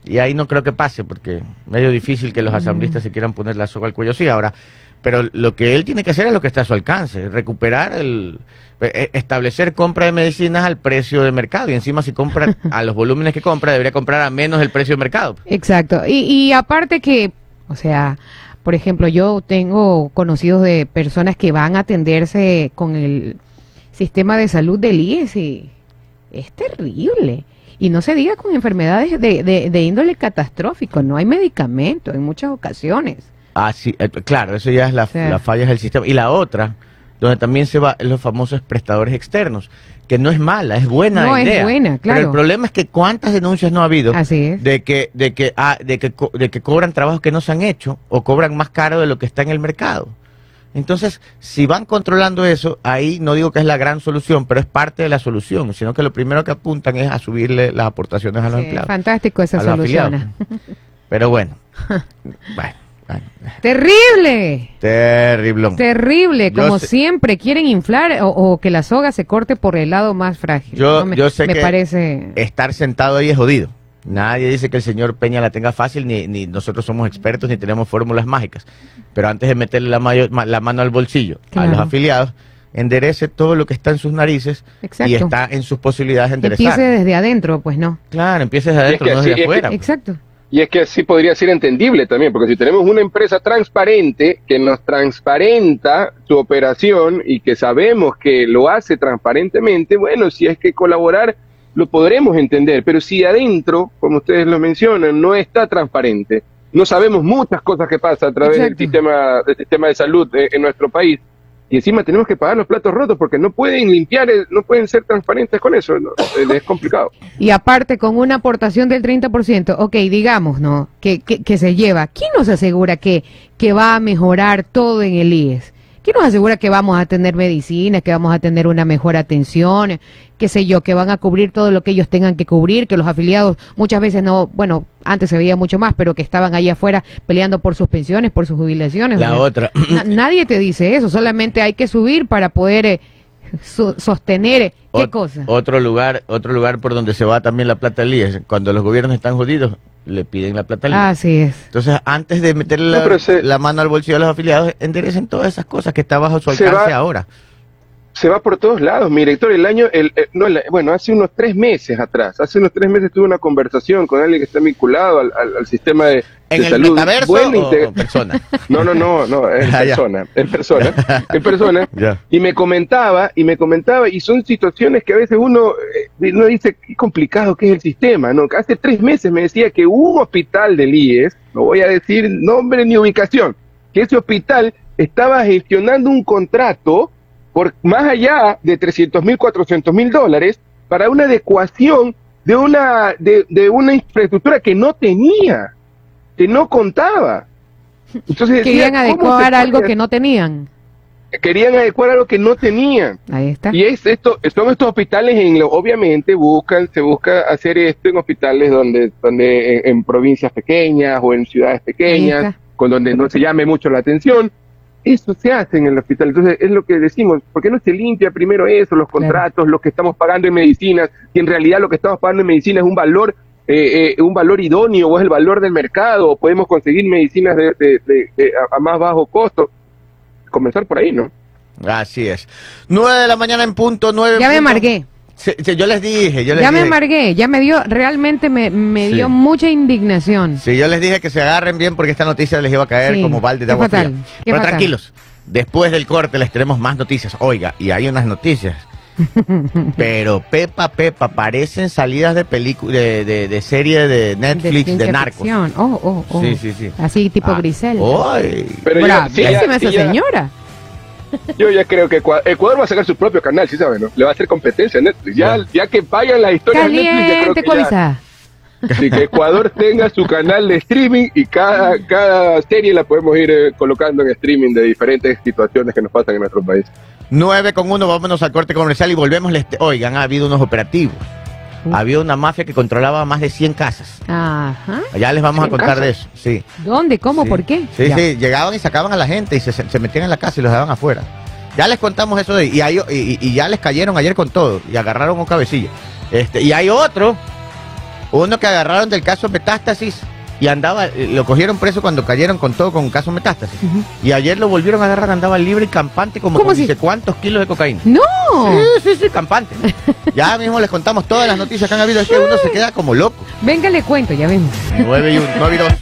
Y ahí no creo que pase, porque medio difícil que los asambleístas se quieran poner la soga al cuello. Sí, ahora, pero lo que él tiene que hacer es lo que está a su alcance, recuperar el, eh, establecer compra de medicinas al precio de mercado. Y encima si compra a los volúmenes que compra, debería comprar a menos del precio de mercado. Exacto. Y, y aparte que, o sea, por ejemplo, yo tengo conocidos de personas que van a atenderse con el sistema de salud del IES y es terrible. Y no se diga con enfermedades de, de, de índole catastrófico, no hay medicamento en muchas ocasiones. Ah, sí, eh, claro, eso ya es la, Sí. la falla del sistema. Y la otra, donde también se va, es los famosos prestadores externos, que no es mala, es buena No, es idea. buena, Pero claro. el problema es que cuántas denuncias no ha habido Así es. de que, de que, ah, de que, co- de que cobran trabajos que no se han hecho o cobran más caro de lo que está en el mercado. Entonces, si van controlando eso, ahí no digo que es la gran solución, pero es parte de la solución, sino que lo primero que apuntan es a subirle las aportaciones a los Sí, empleados. fantástico esa solución. Pero bueno, Terrible. terrible. Terrible, como sé- siempre quieren inflar o, o que la soga se corte por el lado más frágil. Yo- No me, yo sé me que parece Estar sentado ahí es jodido. Nadie dice que el señor Peña la tenga fácil, ni, ni nosotros somos expertos, ni tenemos fórmulas mágicas. Pero antes de meterle la, mayo- la mano al bolsillo a los afiliados, enderece todo lo que está en sus narices Exacto. y está en sus posibilidades de enderezar. empiece desde adentro, pues no. Claro, empieces de adentro, que no así- desde es que- afuera. pues. Exacto. Y es que así podría ser entendible también, porque si tenemos una empresa transparente que nos transparenta su operación y que sabemos que lo hace transparentemente, bueno, si es que colaborar lo podremos entender, pero si adentro, como ustedes lo mencionan, no está transparente, no sabemos muchas cosas que pasan a través del sistema, del sistema de salud en nuestro país, y encima tenemos que pagar los platos rotos porque no pueden limpiar, no pueden ser transparentes con eso, es complicado. Y aparte, con una aportación del 30%, ok, digamos, ¿no? Que, que, que se lleva, ¿quién nos asegura que, que va a mejorar todo en el IES? ¿Quién nos asegura que vamos a tener medicina, que vamos a tener una mejor atención, qué sé yo, que van a cubrir todo lo que ellos tengan que cubrir, que los afiliados muchas veces no, bueno, antes se veía mucho más, pero que estaban ahí afuera peleando por sus pensiones, por sus jubilaciones. La otra. nadie te dice eso, solamente hay que subir para poder eh, sostener qué cosa. Otro lugar, otro lugar por donde se va también la plata del IES, cuando los gobiernos están jodidos, le piden la plata al IES. Así es. Entonces, antes de meterle la, mano al bolsillo de los afiliados, enderecen todas esas cosas que está bajo su alcance ahora se va por todos lados. Mi director, el año, el, eh, no, bueno, hace unos tres meses atrás, hace unos tres meses tuve una conversación con alguien que está vinculado al, al, sistema de, ¿En el salud. Metaverso o persona? No, no, no, no, en ah, persona, en persona, en persona. Y me comentaba, y me comentaba, y son situaciones que a veces uno, eh, uno dice, qué complicado que es el sistema, ¿no? Hace tres meses me decía que un hospital del IES, no voy a decir nombre ni ubicación, que ese hospital estaba gestionando un contrato por más allá de 300 mil, 400 mil dólares para una adecuación de una, de, de, una infraestructura que no tenía, que no contaba. Entonces Querían adecuar algo que no tenían. Querían adecuar algo que no tenían. Ahí está. Y es esto, son estos hospitales en obviamente buscan, se busca hacer esto en hospitales donde, donde en provincias pequeñas o en ciudades pequeñas, con donde no se llame mucho la atención eso se hace en el hospital. Entonces, es lo que decimos, ¿por qué no se limpia primero eso, los contratos, lo que estamos pagando en medicinas, y en realidad lo que estamos pagando en medicina es un valor eh, eh, un valor idóneo o es el valor del mercado, o podemos conseguir medicinas de, a, más bajo costo? Comenzar por ahí, ¿no? Así es. Nueve de la mañana en punto, nueve. Ya me marqué yo les dije, yo les ya me amargué, ya me dio, realmente me, me dio mucha indignación. Sí, yo les dije que se agarren bien porque esta noticia les iba a caer como balde de agua fría. Pero tranquilos, después del corte les tenemos más noticias. Oiga, y hay unas noticias. Pero Pepa, Pepa, parecen salidas de película, de, de, de, serie de Netflix, de, narcos. Oh, oh, oh. Sí, sí, sí. Así tipo ah, Grisel. Pero ya, esa señora. Yo ya creo que Ecuador, va a sacar su propio canal, ¿sí saben? ¿no? Le va a hacer competencia a Netflix. Ya, ya que vayan las historias de Netflix, que que Ecuador tenga su canal de streaming y cada, cada serie la podemos ir eh, colocando en streaming de diferentes situaciones que nos pasan en nuestro país. 9 con 1, vámonos al corte comercial y volvemos. Oigan, ha habido unos operativos. Había una mafia que controlaba más de 100 casas. Ajá. Ya les vamos a contar de eso, sí. ¿Dónde? ¿Cómo? ¿Por qué? Sí, sí, llegaban y sacaban a la gente y se, se, metían en la casa y los dejaban afuera. Ya les contamos eso de, y, hay, y, ya les cayeron ayer con todo y agarraron un cabecilla. Este, y hay otro, uno que agarraron del caso Metástasis y andaba, eh, lo cogieron preso cuando cayeron con todo con caso metástasis. Y ayer lo volvieron a agarrar, andaba libre y campante como con dice cuántos kilos de cocaína. ¡No! Sí, sí, sí, campante. ya mismo les contamos todas las noticias que han habido, es que uno se queda como loco. Venga, le cuento, ya vemos. 9 y 1, 9 y 2.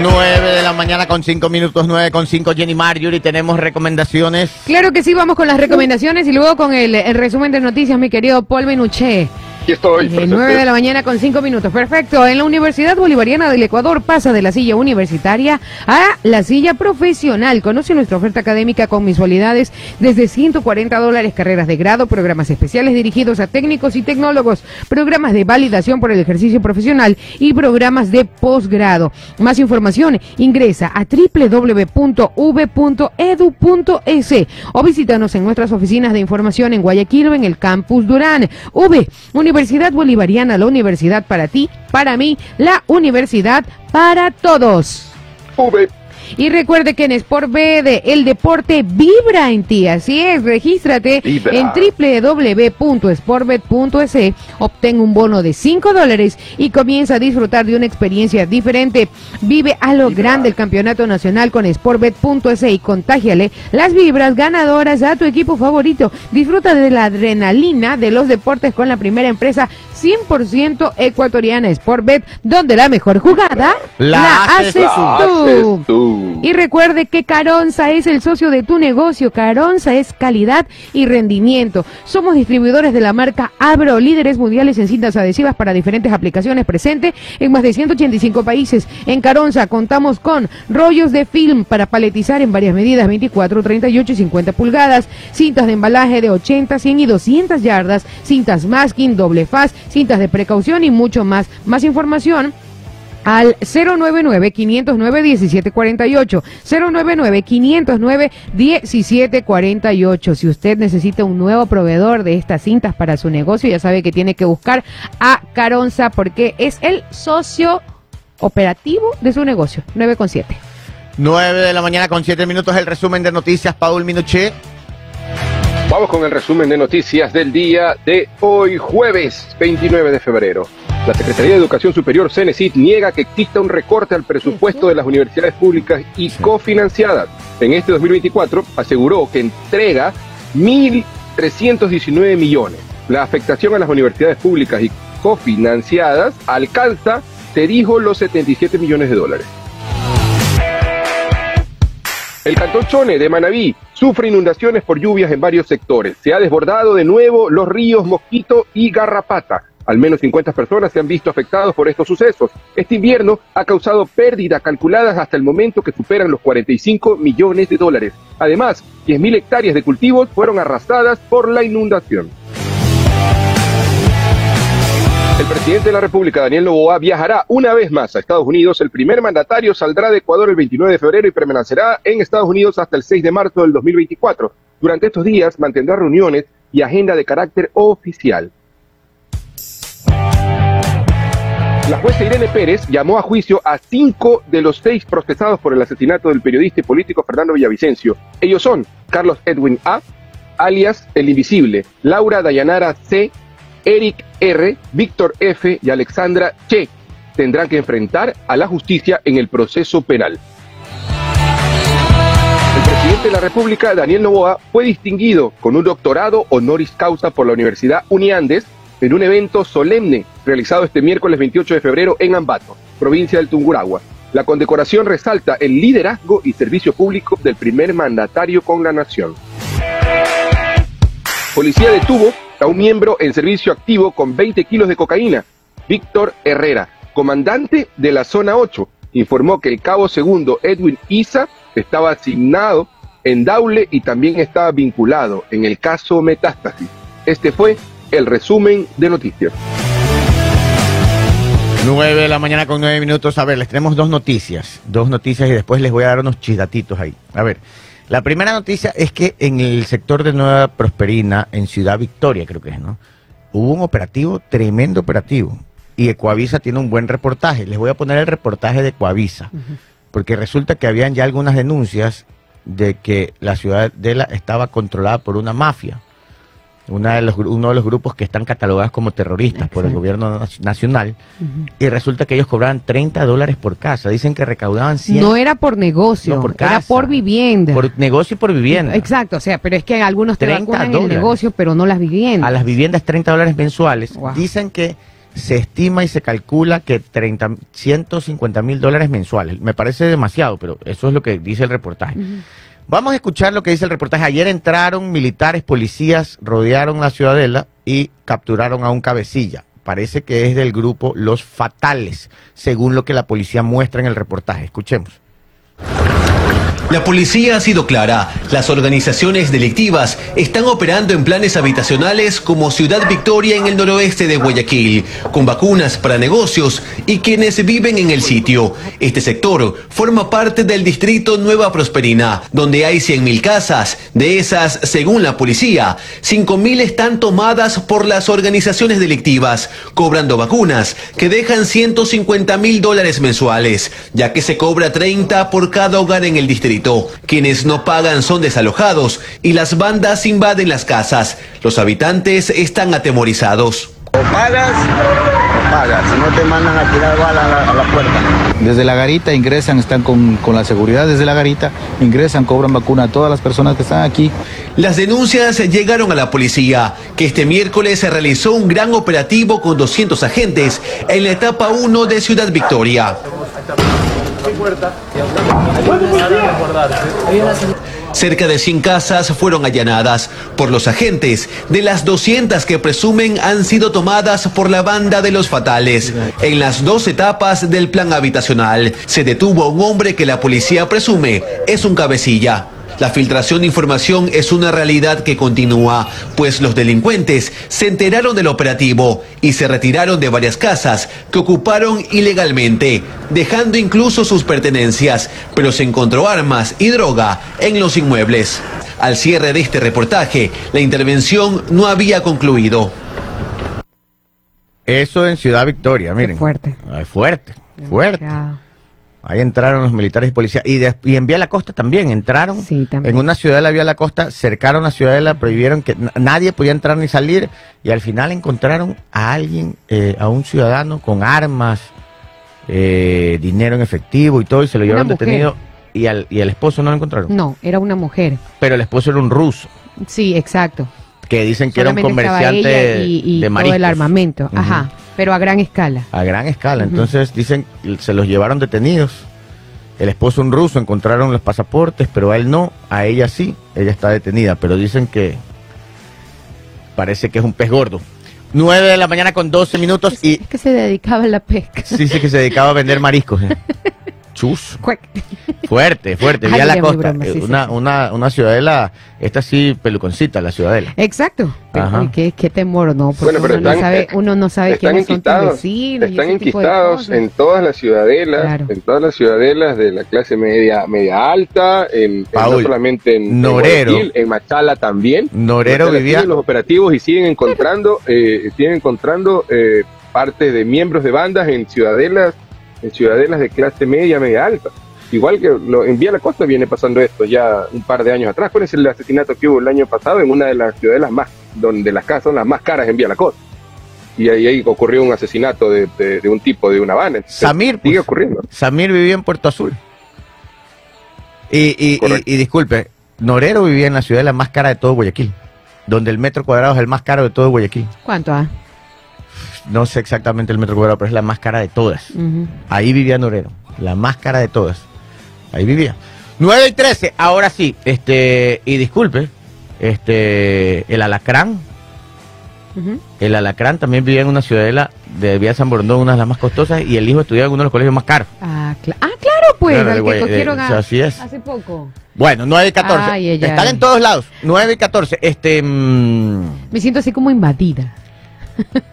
9 de la mañana con 5 minutos, 9 con 5, Jenny Marjorie, tenemos recomendaciones. Claro que sí, vamos con las recomendaciones y luego con el, el resumen de noticias, mi querido Paul Menuché. Aquí estoy. 9 de la mañana con 5 minutos. Perfecto. En la Universidad Bolivariana del Ecuador pasa de la silla universitaria a la silla profesional. Conoce nuestra oferta académica con mensualidades desde 140 dólares, carreras de grado, programas especiales dirigidos a técnicos y tecnólogos, programas de validación por el ejercicio profesional y programas de posgrado. Más información, ingresa a www.v.edu.es o visítanos en nuestras oficinas de información en Guayaquil o en el campus Durán. V, Universidad Universidad Bolivariana, la universidad para ti, para mí, la universidad para todos. Y recuerde que en Sport BD el deporte vibra en ti. Así es, regístrate en www.sportbet.es, obtén un bono de 5 dólares y comienza a disfrutar de una experiencia diferente. Vive a lo grande el campeonato nacional con sportbet.es y contágiale las vibras ganadoras a tu equipo favorito. Disfruta de la adrenalina de los deportes con la primera empresa 100% ecuatoriana Sportbet, donde la mejor jugada La haces haces La tú. haces tú. Y recuerde que Caronza es el socio de tu negocio. Caronza es calidad y rendimiento. Somos distribuidores de la marca Abro, líderes mundiales en cintas adhesivas para diferentes aplicaciones, presente en más de 185 países. En Caronza contamos con rollos de film para paletizar en varias medidas, 24, 38 y 50 pulgadas, cintas de embalaje de 80, 100 y 200 yardas, cintas masking, doble faz, cintas de precaución y mucho más. Más información al 099-509-1748. 099-509-1748. Si usted necesita un nuevo proveedor de estas cintas para su negocio, ya sabe que tiene que buscar a Caronza porque es el socio operativo de su negocio. 9 con 7. 9 de la mañana con 7 minutos el resumen de noticias, Paul Minuché. Vamos con el resumen de noticias del día de hoy, jueves 29 de febrero. La Secretaría de Educación Superior, CENESID, niega que exista un recorte al presupuesto de las universidades públicas y cofinanciadas. En este 2024 aseguró que entrega 1.319 millones. La afectación a las universidades públicas y cofinanciadas alcanza, se dijo, los 77 millones de dólares. El cantón Chone de Manabí sufre inundaciones por lluvias en varios sectores. Se ha desbordado de nuevo los ríos Mosquito y Garrapata. Al menos 50 personas se han visto afectados por estos sucesos. Este invierno ha causado pérdidas calculadas hasta el momento que superan los 45 millones de dólares. Además, 10.000 hectáreas de cultivos fueron arrasadas por la inundación. El presidente de la República, Daniel Noboa, viajará una vez más a Estados Unidos. El primer mandatario saldrá de Ecuador el 29 de febrero y permanecerá en Estados Unidos hasta el 6 de marzo del 2024. Durante estos días mantendrá reuniones y agenda de carácter oficial. La jueza Irene Pérez llamó a juicio a cinco de los seis procesados por el asesinato del periodista y político Fernando Villavicencio. Ellos son Carlos Edwin A., alias El Invisible, Laura Dayanara C., Eric R., Víctor F. y Alexandra Che. Tendrán que enfrentar a la justicia en el proceso penal. El presidente de la República, Daniel Novoa, fue distinguido con un doctorado honoris causa por la Universidad Uniandes en un evento solemne realizado este miércoles 28 de febrero en Ambato, provincia del Tunguragua. La condecoración resalta el liderazgo y servicio público del primer mandatario con la nación. Policía detuvo a un miembro en servicio activo con 20 kilos de cocaína. Víctor Herrera, comandante de la zona 8, informó que el cabo segundo Edwin Isa estaba asignado en Daule y también estaba vinculado en el caso Metástasis. Este fue el resumen de noticias. 9 de la mañana con 9 minutos. A ver, les tenemos dos noticias. Dos noticias y después les voy a dar unos chisdatitos ahí. A ver, la primera noticia es que en el sector de Nueva Prosperina, en Ciudad Victoria, creo que es, ¿no? Hubo un operativo, tremendo operativo. Y Ecuavisa tiene un buen reportaje. Les voy a poner el reportaje de Ecuavisa. Porque resulta que habían ya algunas denuncias de que la ciudadela estaba controlada por una mafia. Una de los, uno de los grupos que están catalogados como terroristas por el gobierno nac- nacional. Y resulta que ellos cobraban 30 dólares por casa. Dicen que recaudaban 100 No era por negocio, No, por era por vivienda. por negocio y por vivienda. Exacto, o sea, pero es que algunos te 30 vacunan el negocio, pero no las viviendas. A las viviendas 30 dólares mensuales. Wow. Dicen que se estima y se calcula que 30, 150 mil dólares mensuales. Me parece demasiado, pero eso es lo que dice el reportaje. Vamos a escuchar lo que dice el reportaje. Ayer entraron militares, policías, rodearon la ciudadela y capturaron a un cabecilla. Parece que es del grupo Los Fatales, según lo que la policía muestra en el reportaje. Escuchemos. La policía ha sido clara. Las organizaciones delictivas están operando en planes habitacionales como Ciudad Victoria en el noroeste de Guayaquil, con vacunas para negocios y quienes viven en el sitio. Este sector forma parte del distrito Nueva Prosperina, donde hay 100.000 casas. De esas, según la policía, 5.000 están tomadas por las organizaciones delictivas, cobrando vacunas que dejan 150 mil dólares mensuales, ya que se cobra 30 por cada hogar en el distrito. Quienes no pagan son desalojados y las bandas invaden las casas. Los habitantes están atemorizados. O pagas o pagas, si no te mandan a tirar bala a la, a la puerta. Desde la garita ingresan, están con, con la seguridad desde la garita, ingresan, cobran vacuna a todas las personas que están aquí. Las denuncias llegaron a la policía, que este miércoles se realizó un gran operativo con 200 agentes en la etapa 1 de Ciudad Victoria. Cerca de 100 casas fueron allanadas por los agentes, de las 200 que presumen han sido tomadas por la banda de los fatales. En las dos etapas del plan habitacional se detuvo a un hombre que la policía presume es un cabecilla. La filtración de información es una realidad que continúa, pues los delincuentes se enteraron del operativo y se retiraron de varias casas que ocuparon ilegalmente, dejando incluso sus pertenencias, pero se encontró armas y droga en los inmuebles. Al cierre de este reportaje, la intervención no había concluido. Eso en Ciudad Victoria, miren. fuerte. Ay, fuerte, fuerte. Ahí entraron los militares y policías. Y, de- y en Vía la Costa también entraron. Sí, también. En una ciudadela Vía la Costa, cercaron la ciudadela, prohibieron que na- nadie podía entrar ni salir. Y al final encontraron a alguien, eh, a un ciudadano con armas, eh, dinero en efectivo y todo, y se lo Una llevaron mujer. detenido. Y al, y al esposo no lo encontraron. No, era una mujer. Pero el esposo era un ruso, Sí, exacto. que dicen que era un comerciante y, y de todo el armamento. Ajá. Pero a gran escala. A gran escala. Entonces dicen, se los llevaron detenidos. El esposo un ruso, encontraron los pasaportes, pero a él no, a ella sí, ella está detenida, pero dicen que parece que es un pez gordo. 9 de la mañana con 12 minutos y Es que se dedicaba a la pesca. dice que se dedicaba a vender mariscos. eh. Chus, Cuec. fuerte, fuerte, Ay, vía la costa. broma, sí, eh, sí, una, sí. una, una ciudadela, esta sí peluconcita, la ciudadela. Exacto. Pero, qué, qué temor, ¿no? Porque Bueno, pero uno, no están- sabe, uno no sabe están quiénes son tus vecinos. están enquistados en todas las ciudadelas, Claro. en todas las ciudadelas de la clase media media alta, en, en- Paul, no solamente en, en Norero. Guayaquil, en Machala también. Norero Machala vivía, los operativos y siguen encontrando, eh, siguen encontrando eh, partes de miembros de bandas en ciudadelas, en ciudadelas de clase media media alta. Igual que lo, en Vía la Costa viene pasando esto ya un par de años atrás. ¿Cuál es el asesinato que hubo el año pasado en una de las ciudadelas más, donde las casas son las más caras en Vía la Costa? Y ahí, ahí ocurrió un asesinato de, de- de un tipo de una. Entonces, Samir, Sigue pues. ocurriendo. Samir vivía en Puerto Azul. Y, y, Correcto. y- y disculpe, Norero vivía en la ciudadela más cara de todo Guayaquil, donde el metro cuadrado es el más caro de todo Guayaquil. ¿Cuánto? Ah? No sé exactamente el metro cuadrado, pero es la más cara de todas. Ahí vivía Norero, la más cara de todas. Ahí vivía. 9 y 13, ahora sí, este, y disculpe, este, el alacrán, el alacrán también vivía en una ciudadela de Vía San Borondón, una de las más costosas, y el hijo estudiaba en uno de los colegios más caros. Ah, cla- ah, claro, pues, Claro, de al que cogieron a- así es. hace poco. Bueno, 9 y 14. Ay, ay, Están ay. en todos lados. 9 y 14. Este. mm, Me siento así como invadida.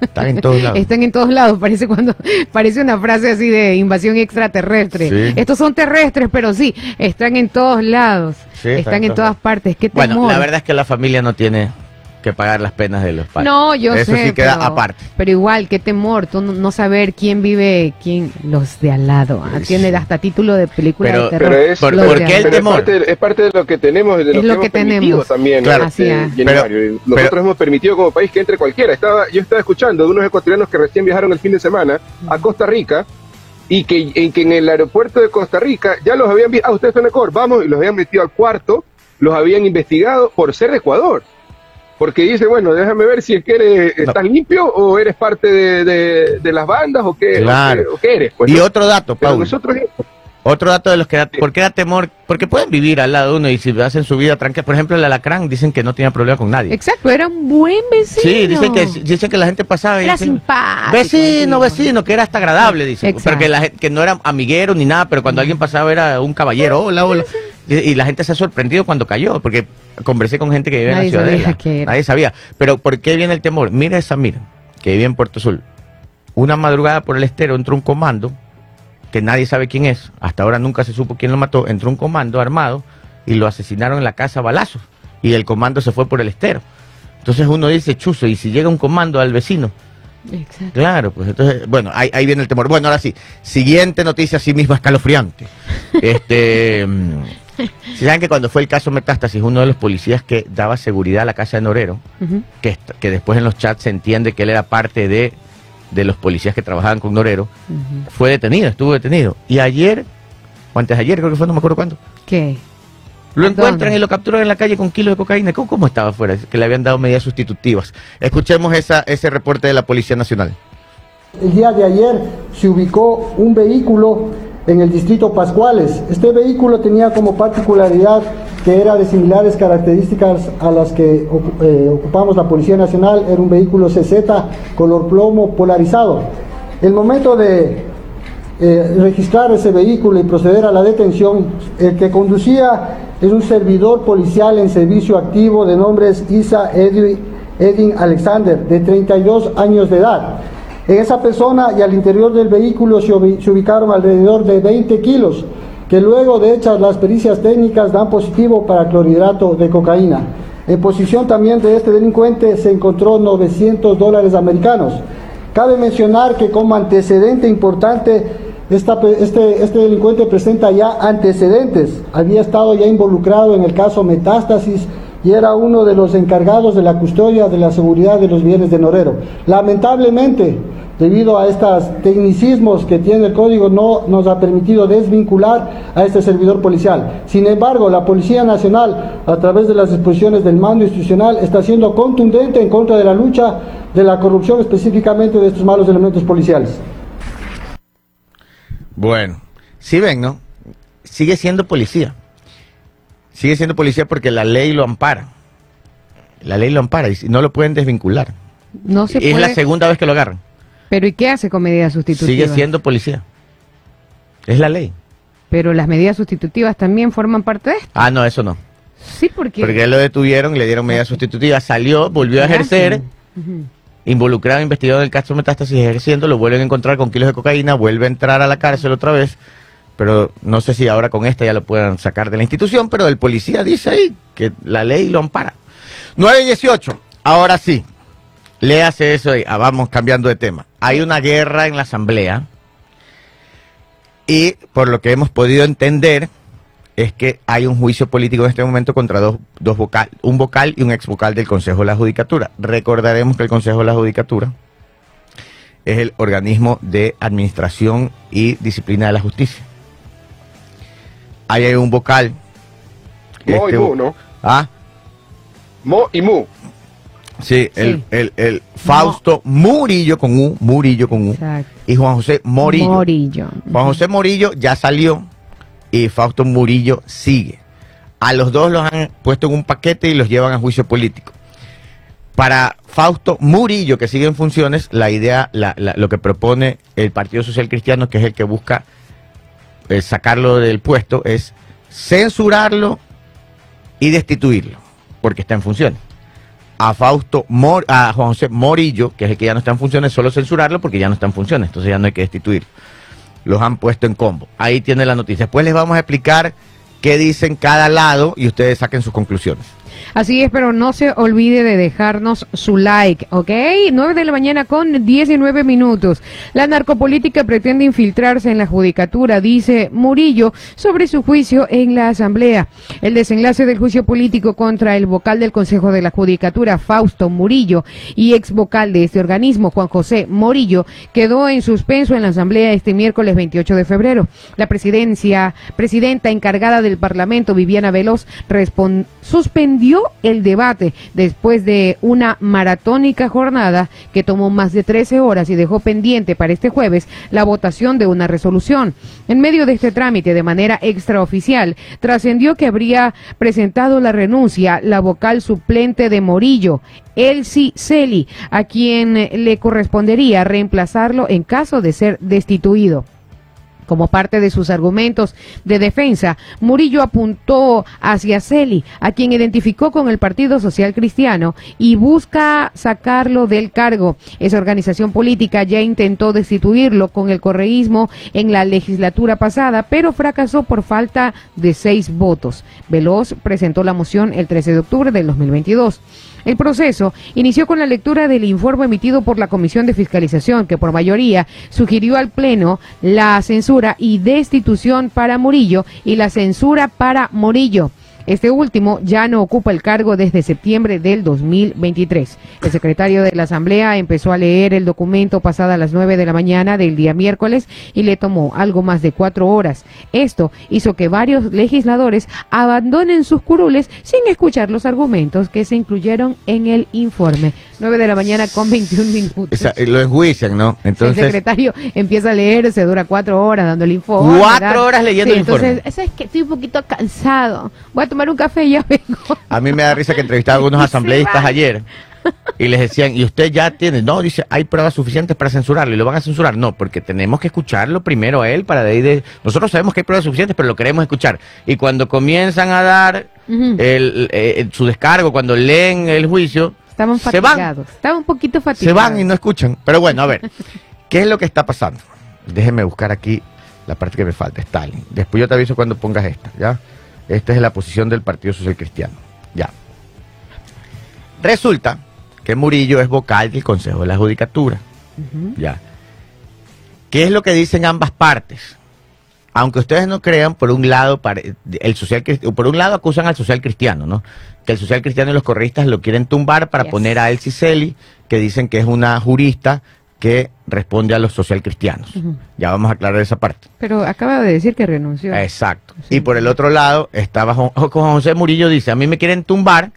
Están en todos lados. Están en todos lados, parece cuando parece una frase así de invasión extraterrestre. Sí. Estos son terrestres, pero sí, están en todos lados. Sí, están, en todas partes. Qué temor. Bueno, la verdad es que la familia no tiene que pagar las penas de los padres. No, yo Eso sé. sí queda pero, aparte. Pero igual, qué temor, tú no, no saber quién vive, quién, los de al lado. Ah, Sí. Tiene hasta título de película Pero- de terror. Pero es, ¿Por- Los por de qué al el es temor? parte, es parte de lo que tenemos, de lo Es que lo que tenemos. también. Claro. Este, Pero- Nosotros pero- hemos permitido como país que entre cualquiera. Estaba, yo estaba escuchando de unos ecuatorianos que recién viajaron el fin de semana a Costa Rica y que en, que en el aeropuerto de Costa Rica ya los habían visto, ah, ustedes son de Ecuador, vamos, y los habían metido al cuarto, los habían investigado por ser de Ecuador. Porque dice, bueno, déjame ver si es que eres, estás limpio o eres parte de, de- de las bandas o qué, Claro. o qué, o qué eres. Pues, y ¿no? otro dato, nosotros Otro dato de los que da, ¿por qué da temor? Porque pueden vivir al lado de uno y si hacen su vida tranquila. Por ejemplo, el alacrán dicen que no tenía problema con nadie. Exacto, era un buen vecino. Sí, dicen que, dicen que la gente pasaba y Era dicen, simpático. Vecino, vecino, que era hasta agradable, dice. Exacto. Pero que, la gente, que no era amiguero ni nada, pero cuando alguien pasaba era un caballero, hola, hola. Y, y la gente se ha sorprendido cuando cayó, porque conversé con gente que vive Nadie en la ciudadela. Nadie sabía. Pero ¿por qué viene el temor? Mira esa, mira, que vive en Puerto Azul. Una madrugada por el estero entró un comando, que nadie sabe quién es, hasta ahora nunca se supo quién lo mató, entró un comando armado y lo asesinaron en la casa a balazos. Y el comando se fue por el estero. Entonces uno dice, chuzo, y si llega un comando al vecino, Exacto. Claro, pues entonces, bueno, ahí, ahí viene el temor. Bueno, ahora sí, siguiente noticia, así misma escalofriante. Este, Si saben que cuando fue el caso Metástasis, uno de los policías que daba seguridad a la casa de Norero, que, que después en los chats se entiende que él era parte de, de los policías que trabajaban con Norero, fue detenido, estuvo detenido. Y ayer, o antes de ayer, creo que fue, no me acuerdo cuándo, ¿Qué? lo ¿A encuentran dónde? y lo capturan en la calle con kilos de cocaína. ¿Cómo, cómo estaba afuera? Que le habían dado medidas sustitutivas. Escuchemos esa, ese reporte de la Policía Nacional. El día de ayer se ubicó un vehículo en el distrito Pascuales. Este vehículo tenía como particularidad que era de similares características a las que eh, ocupamos la Policía Nacional. Era un vehículo CZ color plomo polarizado. El momento de eh, registrar ese vehículo y proceder a la detención, el que conducía es un servidor policial en servicio activo de nombres Isa Edwin Alexander, de 32 años de edad. En esa persona y al interior del vehículo se, ubi- se ubicaron alrededor de 20 kilos, que luego de hechas las pericias técnicas dan positivo para clorhidrato de cocaína. En posición también de este delincuente se encontró 900 dólares americanos. Cabe mencionar que como antecedente importante, este, este delincuente presenta ya antecedentes. Había estado ya involucrado en el caso Metástasis y era uno de los encargados de la custodia de la seguridad de los bienes de Norero. Lamentablemente, debido a estos tecnicismos que tiene el código, no nos ha permitido desvincular a este servidor policial. Sin embargo, la Policía Nacional, a través de las disposiciones del mando institucional, está siendo contundente en contra de la lucha de la corrupción, específicamente de estos malos elementos policiales. Bueno, si ven, ¿no? Sigue siendo policía. Sigue siendo policía porque la ley lo ampara. La ley lo ampara y no lo pueden desvincular. No se es puede. la segunda vez que lo agarran. Pero ¿y qué hace con medidas sustitutivas? Sigue siendo policía. Es la ley. Pero las medidas sustitutivas también forman parte de esto. Ah, no, eso no. Sí, porque. Porque lo detuvieron, le dieron medidas sustitutivas, salió, volvió a ¿Qué ejercer, involucrado, investigado en el caso Metástasis ejerciendo, lo vuelven a encontrar con kilos de cocaína, vuelve a entrar a la cárcel otra vez, pero no sé si ahora con esta ya lo puedan sacar de la institución, pero el policía dice ahí que la ley lo ampara. 918, ahora sí, léase eso y ah, vamos cambiando de tema. Hay una guerra en la asamblea y por lo que hemos podido entender es que hay un juicio político en este momento contra dos, dos vocal, un vocal y un ex vocal del Consejo de la Judicatura. Recordaremos que el Consejo de la Judicatura es el organismo de administración y disciplina de la justicia. Ahí hay un vocal. Mo y este Mu, ¿no? Ah, Mo y Mu. sí, El, Sí. el, el Fausto Murillo con U, Murillo con U, Exacto. y Juan José Morillo. Morillo. Juan José Morillo ya salió y Fausto Murillo sigue. A los dos los han puesto en un paquete y los llevan a juicio político. Para Fausto Murillo, que sigue en funciones, la idea, la- la- lo que propone el Partido Social Cristiano, que es el que busca eh, sacarlo del puesto, es censurarlo y destituirlo, porque está en funciones. A Fausto Mor- a Juan José Morillo, que es el que ya no está en funciones, solo censurarlo porque ya no está en funciones, entonces ya no hay que destituirlo los han puesto en combo. Ahí tiene la noticia. Después les vamos a explicar qué dicen cada lado y ustedes saquen sus conclusiones. Así es, pero no se olvide de dejarnos su like, ¿ok? 9 de la mañana con 19 minutos. La narcopolítica pretende infiltrarse en la judicatura, dice Murillo, sobre su juicio en la Asamblea. El desenlace del juicio político contra el vocal del Consejo de la Judicatura, Fausto Murillo, y ex vocal de este organismo, Juan José Morillo, quedó en suspenso en la Asamblea este miércoles 28 de febrero. La presidencia, presidenta encargada del Parlamento, Viviana Veloz, respon- suspendió el debate después de una maratónica jornada que tomó más de 13 horas y dejó pendiente para este jueves la votación de una resolución. En medio de este trámite, de manera extraoficial, trascendió que habría presentado la renuncia la vocal suplente de Morillo, Elsie Celi, a quien le correspondería reemplazarlo en caso de ser destituido. Como parte de sus argumentos de defensa, Murillo apuntó hacia Celi, a quien identificó con el Partido Social Cristiano y busca sacarlo del cargo. Esa organización política ya intentó destituirlo con el correísmo en la legislatura pasada, pero fracasó por falta de seis votos. Veloz presentó la moción el 13 de octubre del 2022. El proceso inició con la lectura del informe emitido por la Comisión de Fiscalización, que por mayoría sugirió al Pleno la censura y destitución para Murillo y la censura para Morillo. Este último ya no ocupa el cargo desde septiembre del 2023. El secretario de la Asamblea empezó a leer el documento pasada las 9 de la mañana del día miércoles y le tomó algo más de cuatro horas. Esto hizo que varios legisladores abandonen sus curules sin escuchar los argumentos que se incluyeron en el informe. 9 de la mañana con 21 minutos. Esa- eh, lo enjuician, ¿no? el Entonces, secretario empieza a leer, se dura cuatro horas dando el informe. Cuatro ¿verdad? horas leyendo el informe. Entonces, ¿sabes que Estoy un poquito cansado. Voy a tomar un café y ya vengo. a mí me da risa que entrevistaba a algunos asambleístas ayer y les decían, ¿y usted ya tiene? No, dice, hay pruebas suficientes para censurarlo y lo van a censurar. No, porque tenemos que escucharlo primero a él para de ahí de... Nosotros sabemos que hay pruebas suficientes, pero lo queremos escuchar. Y cuando comienzan a dar el, eh, su descargo, cuando leen el juicio, Estaban se van. fatigados. Estaban un poquito se fatigados. van y no escuchan. Pero bueno, a ver, ¿qué es lo que está pasando? Déjeme buscar aquí la parte que me falta, Stalin. Después yo te aviso cuando pongas esta, ¿ya? Esta es la posición del Partido Social Cristiano, ya. Resulta que Murillo es vocal del Consejo de la Judicatura, ya. ¿Qué es lo que dicen ambas partes? Aunque ustedes no crean, por un lado, el social, por un lado acusan al social cristiano, ¿no? Que el social cristiano y los correístas lo quieren tumbar para Yes. poner a Elsie Celi, que dicen que es una jurista que responde a los social cristianos. Ya vamos a aclarar esa parte. Pero acaba de decir que renunció. Exacto. Sí. Y por el otro lado, estaba José Murillo, dice, a mí me quieren tumbar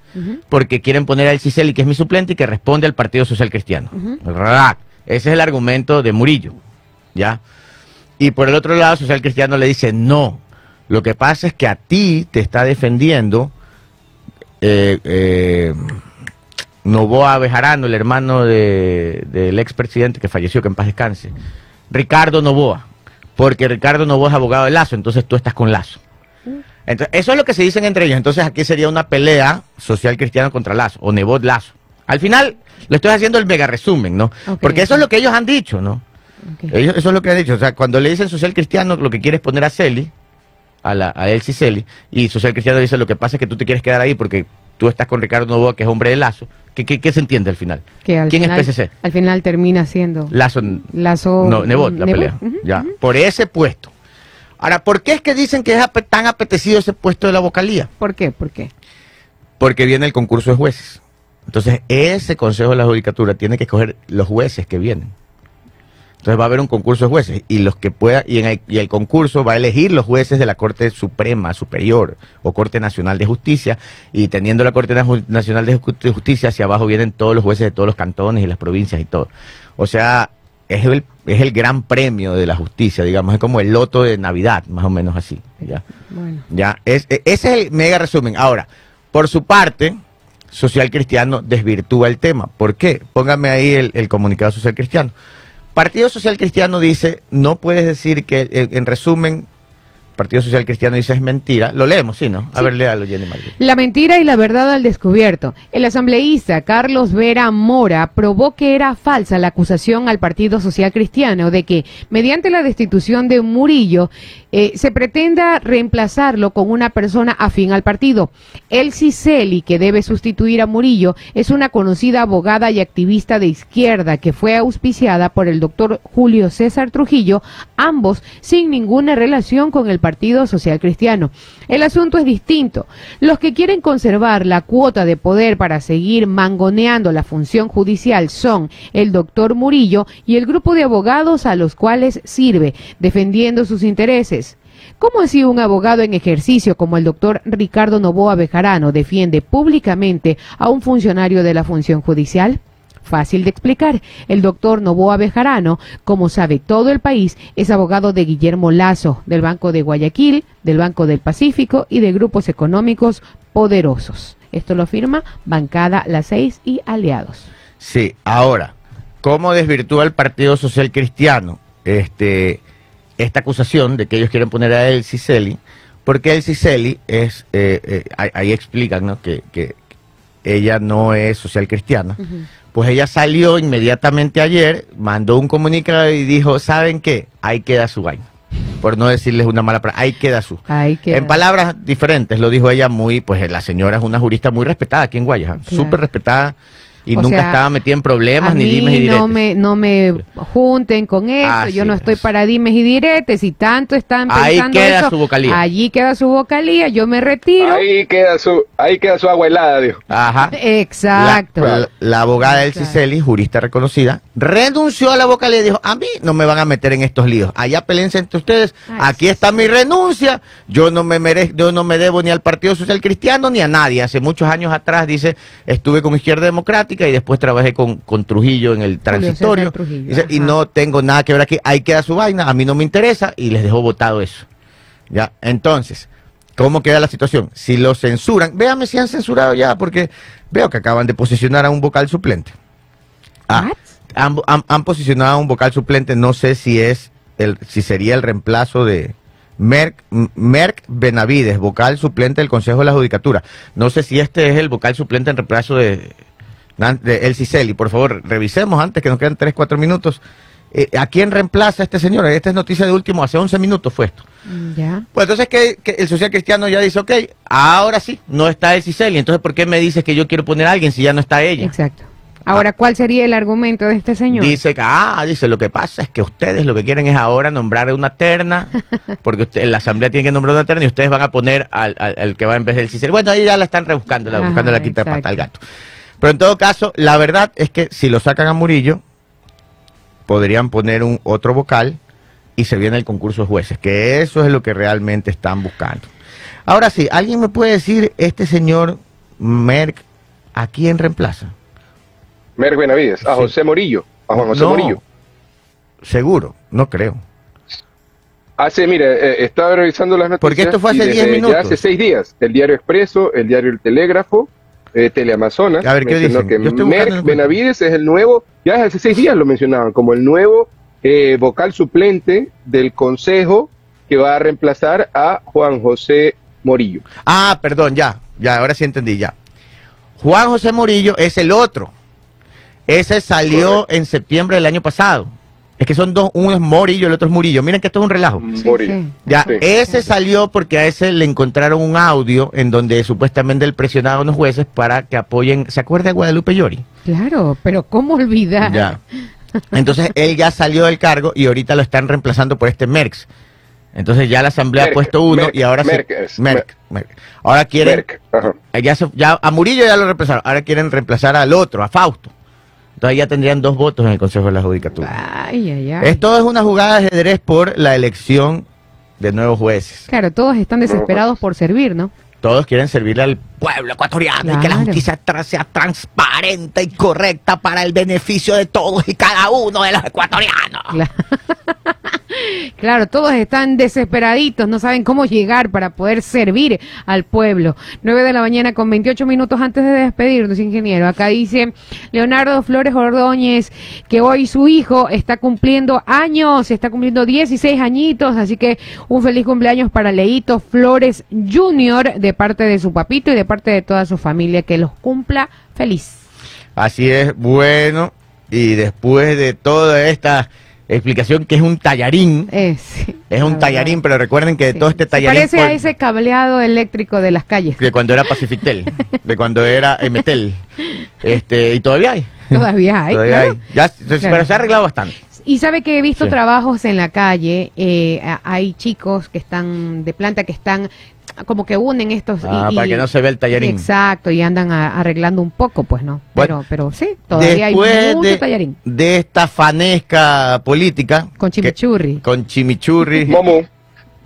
porque quieren poner a Elsie Celi, que es mi suplente y que responde al Partido Social Cristiano. Ese es el argumento de Murillo. ¿Ya? Y por el otro lado, Social Cristiano le dice, no, lo que pasa es que a ti te está defendiendo eh, eh, Novoa Bejarano, el hermano de- del expresidente que falleció, que en paz descanse, Ricardo Novoa, porque Ricardo Novoa es abogado de Lazo, entonces tú estás con Lazo. Entonces, eso es lo que se dicen entre ellos. Entonces aquí sería una pelea social cristiano contra Lazo, o Nebot Lazo. Al final, le estoy haciendo el mega resumen, ¿no? Porque eso es lo que ellos han dicho, ¿no? Ellos, eso es lo que han dicho. O sea, cuando le dicen social cristiano, lo que quiere es poner a Celi, a, la, a Elsie Celi, y social cristiano dice lo que pasa es que tú te quieres quedar ahí porque tú estás con Ricardo Novoa, que es hombre de Lazo. ¿Qué, qué, qué se entiende al final? Que al ¿Quién final, es PSC? Al final termina siendo Lazo, Lazo. no, Nebot, la Nebot, pelea. ya, por ese puesto. Ahora, ¿por qué es que dicen que es ape- tan apetecido ese puesto de la vocalía? ¿Por qué? ¿Por qué? Porque viene el concurso de jueces. Entonces, ese Consejo de la Judicatura tiene que escoger los jueces que vienen. Entonces va a haber un concurso de jueces y los que pueda y, en el, y el concurso va a elegir los jueces de la Corte Suprema, Superior o Corte Nacional de Justicia y teniendo la Corte Nacional de Ju- de Justicia hacia abajo vienen todos los jueces de todos los cantones y las provincias y todo. O sea, es el, es el gran premio de la justicia, digamos, es como el loto de Navidad, más o menos así. ¿ya? Bueno. Ya, es, e- ese es el mega resumen. Ahora, por su parte, Social Cristiano desvirtúa el tema. ¿Por qué? Póngame ahí el, el comunicado Social Cristiano. Partido Social Cristiano dice, no puedes decir que, eh, en resumen, Partido Social Cristiano dice es mentira. Lo leemos, sí, ¿no? A ver, léalo, Jenny Marguerite. La mentira y la verdad al descubierto. El asambleísta Carlos Vera Mora probó que era falsa la acusación al Partido Social Cristiano de que, mediante la destitución de Murillo, eh, se pretenda reemplazarlo con una persona afín al partido. El Ciceli, que debe sustituir a Murillo, es una conocida abogada y activista de izquierda que fue auspiciada por el doctor Julio César Trujillo, ambos sin ninguna relación con el Partido Social Cristiano. El asunto es distinto. Los que quieren conservar la cuota de poder para seguir mangoneando la función judicial son el doctor Murillo y el grupo de abogados a los cuales sirve, defendiendo sus intereses. ¿Cómo así un abogado en ejercicio como el doctor Ricardo Novoa Bejarano defiende públicamente a un funcionario de la función judicial? Fácil de explicar. El doctor Novoa Bejarano, como sabe todo el país, es abogado de Guillermo Lazo, del Banco de Guayaquil, del Banco del Pacífico y de grupos económicos poderosos. Esto lo firma Bancada Las Seis y Aliados. Sí, ahora, ¿cómo desvirtúa el Partido Social Cristiano este, esta acusación de que ellos quieren poner a El Ciceli? Porque El Ciceli es, eh, eh, ahí, ahí explican ¿no? que, que ella no es social cristiana. Pues ella salió inmediatamente ayer, mandó un comunicado y dijo, ¿saben qué? Ahí queda su vaina. por no decirles una mala palabra. Ahí queda su. Ahí queda. En palabras diferentes, lo dijo ella muy, pues la señora es una jurista muy respetada aquí en Guayas. Claro. súper respetada y O nunca sea, estaba metida en problemas a ni mí dimes y diretes. no me, no me junten con eso, Así yo no estoy es. para dimes y diretes, y tanto están Ahí pensando queda eso, su vocalía. allí queda su vocalía, yo me retiro. Ahí queda su, ahí queda su agua helada, dijo. Ajá. Exacto. La, la- la abogada del Exacto. Ciceli, jurista reconocida, renunció a la vocalía y dijo, a mí no me van a meter en estos líos. Allá pelense entre ustedes, Ay, aquí está mi renuncia, yo no me merezco, yo no me debo ni al Partido Social Cristiano ni a nadie. Hace muchos años atrás, dice, estuve con Izquierda Democrática y después trabajé con, con Trujillo en el transitorio. Trujillo, y no tengo nada que ver aquí, ahí queda su vaina, a mí no me interesa y les dejó votado eso. Ya, entonces, ¿cómo queda la situación? Si lo censuran, véame si han censurado ya, porque veo que acaban de posicionar a un vocal suplente. Ah, han, han- han posicionado a un vocal suplente, no sé si es el, si sería el reemplazo de Merck, Merck Benavides, vocal suplente del Consejo de la Judicatura. No sé si este es el vocal suplente en reemplazo de El Ciceli. Por favor, revisemos antes que nos quedan 3, 4 minutos. Eh, ¿A quién reemplaza este señor? Esta es noticia de último, hace 11 minutos fue esto. Ya. Pues entonces que, que el social cristiano ya dice, ok, ahora sí, no está el Ciceli, entonces ¿por qué me dices que yo quiero poner a alguien si ya no está ella? Exacto. Ahora, ¿cuál sería el argumento de este señor? Dice que, ah, dice, lo que pasa es que ustedes lo que quieren es ahora nombrar una terna, porque usted, la asamblea tiene que nombrar una terna y ustedes van a poner al, al- al que va en vez del Ciceli. Bueno, ahí ya la están rebuscando, la, Ajá, buscando la quinta exacto. pata al gato. Pero en todo caso, la verdad es que si lo sacan a Murillo, podrían poner un otro vocal y se viene el concurso de jueces, que eso es lo que realmente están buscando. Ahora sí, ¿alguien me puede decir, este señor Merck, a quién reemplaza? Merck Benavides, a Sí. José Morillo, a Juan José No. Morillo. Seguro, no creo. Hace, mire, eh, estaba revisando las noticias. Porque esto fue hace y 10 desde minutos. Ya hace seis días. El diario Expreso, el diario El Telégrafo, eh, Teleamazonas. A ver, ¿qué dicen? que Merck Benavides es el nuevo, ya hace seis días lo mencionaban, como el nuevo eh, vocal suplente del Consejo que va a reemplazar a Juan José Morillo. Ah, perdón, ya, ya, ahora sí entendí, ya. Juan José Morillo es el otro. Ese salió en septiembre del año pasado. Es que son dos, uno es Morillo, el otro es Murillo. Miren que esto es un relajo. Sí, Morillo. sí. Ya, Sí. ese salió porque a ese le encontraron un audio en donde supuestamente él presionaba a unos jueces para que apoyen. ¿Se acuerda de Guadalupe Llori? Claro, pero ¿cómo olvidar? Ya. Entonces él ya salió del cargo y ahorita lo están reemplazando por este Merckx. Entonces ya la asamblea Merck, ha puesto uno Merck, y ahora sí- Merck es, Merck, Merck. Ahora quieren Merck, ajá. Ya, se- ya a Murillo ya lo reemplazaron, ahora quieren reemplazar al otro, a Fausto. Entonces ya tendrían dos votos en el Consejo de la Judicatura. Ay, ay, ay. Esto es una jugada de ajedrez por la elección de nuevos jueces. Claro, todos están desesperados por servir, ¿no? Todos quieren servirle al pueblo ecuatoriano y que la justicia sea transparente y correcta para el beneficio de todos y cada uno de los ecuatorianos. Claro. Claro, todos están desesperaditos, no saben cómo llegar para poder servir al pueblo. 9 de la mañana con 28 minutos antes de despedirnos, ingeniero. Acá dice Leonardo Flores Ordóñez que hoy su hijo está cumpliendo años, está cumpliendo 16 añitos, así que un feliz cumpleaños para Leito Flores Jr. de parte de su papito y de parte de toda su familia. Que los cumpla feliz. Así es, bueno, y después de toda esta explicación que es un tallarín, Eh, sí, es un verdad. tallarín, pero recuerden que de Sí. todo este Se tallarín... parece a ese cableado eléctrico de las calles. de cuando era Pacifictel, de cuando era Emetel. Este, y todavía hay. Todavía hay, Todavía claro. hay. Ya, pero se ha arreglado bastante. Y sabe que he visto Sí. trabajos en la calle, eh, hay chicos que están de planta que están como que unen estos. Ah, y- para que no se vea el tallarín. Exacto, y andan a- arreglando un poco, pues no. Bueno, pero, pero sí, todavía hay mucho de, tallarín. de esta fanesca política. Con que- chimichurri. con chimichurri. Momo.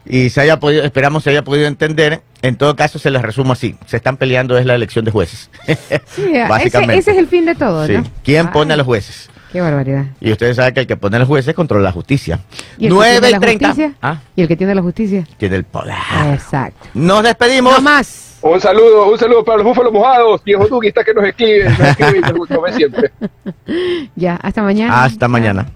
y se haya podido, esperamos se haya podido entender. En todo caso, se les resumo así. Se están peleando es la elección de jueces. Sí, ese, Básicamente. ese es el fin de todo, Sí. ¿no? ¿Quién Ay, pone a los jueces? Qué barbaridad. Y ustedes saben que el que pone a los jueces controla la justicia. ¿Y el que 9 tiene y la 30. justicia? Ah, ¿Y el que tiene la justicia? tiene el poder. Exacto. Nos despedimos. No más. Un saludo, un saludo para los búfalos mojados, viejo Duque está que nos escribe, nos escribe, como siempre. Ya, hasta mañana. Hasta mañana.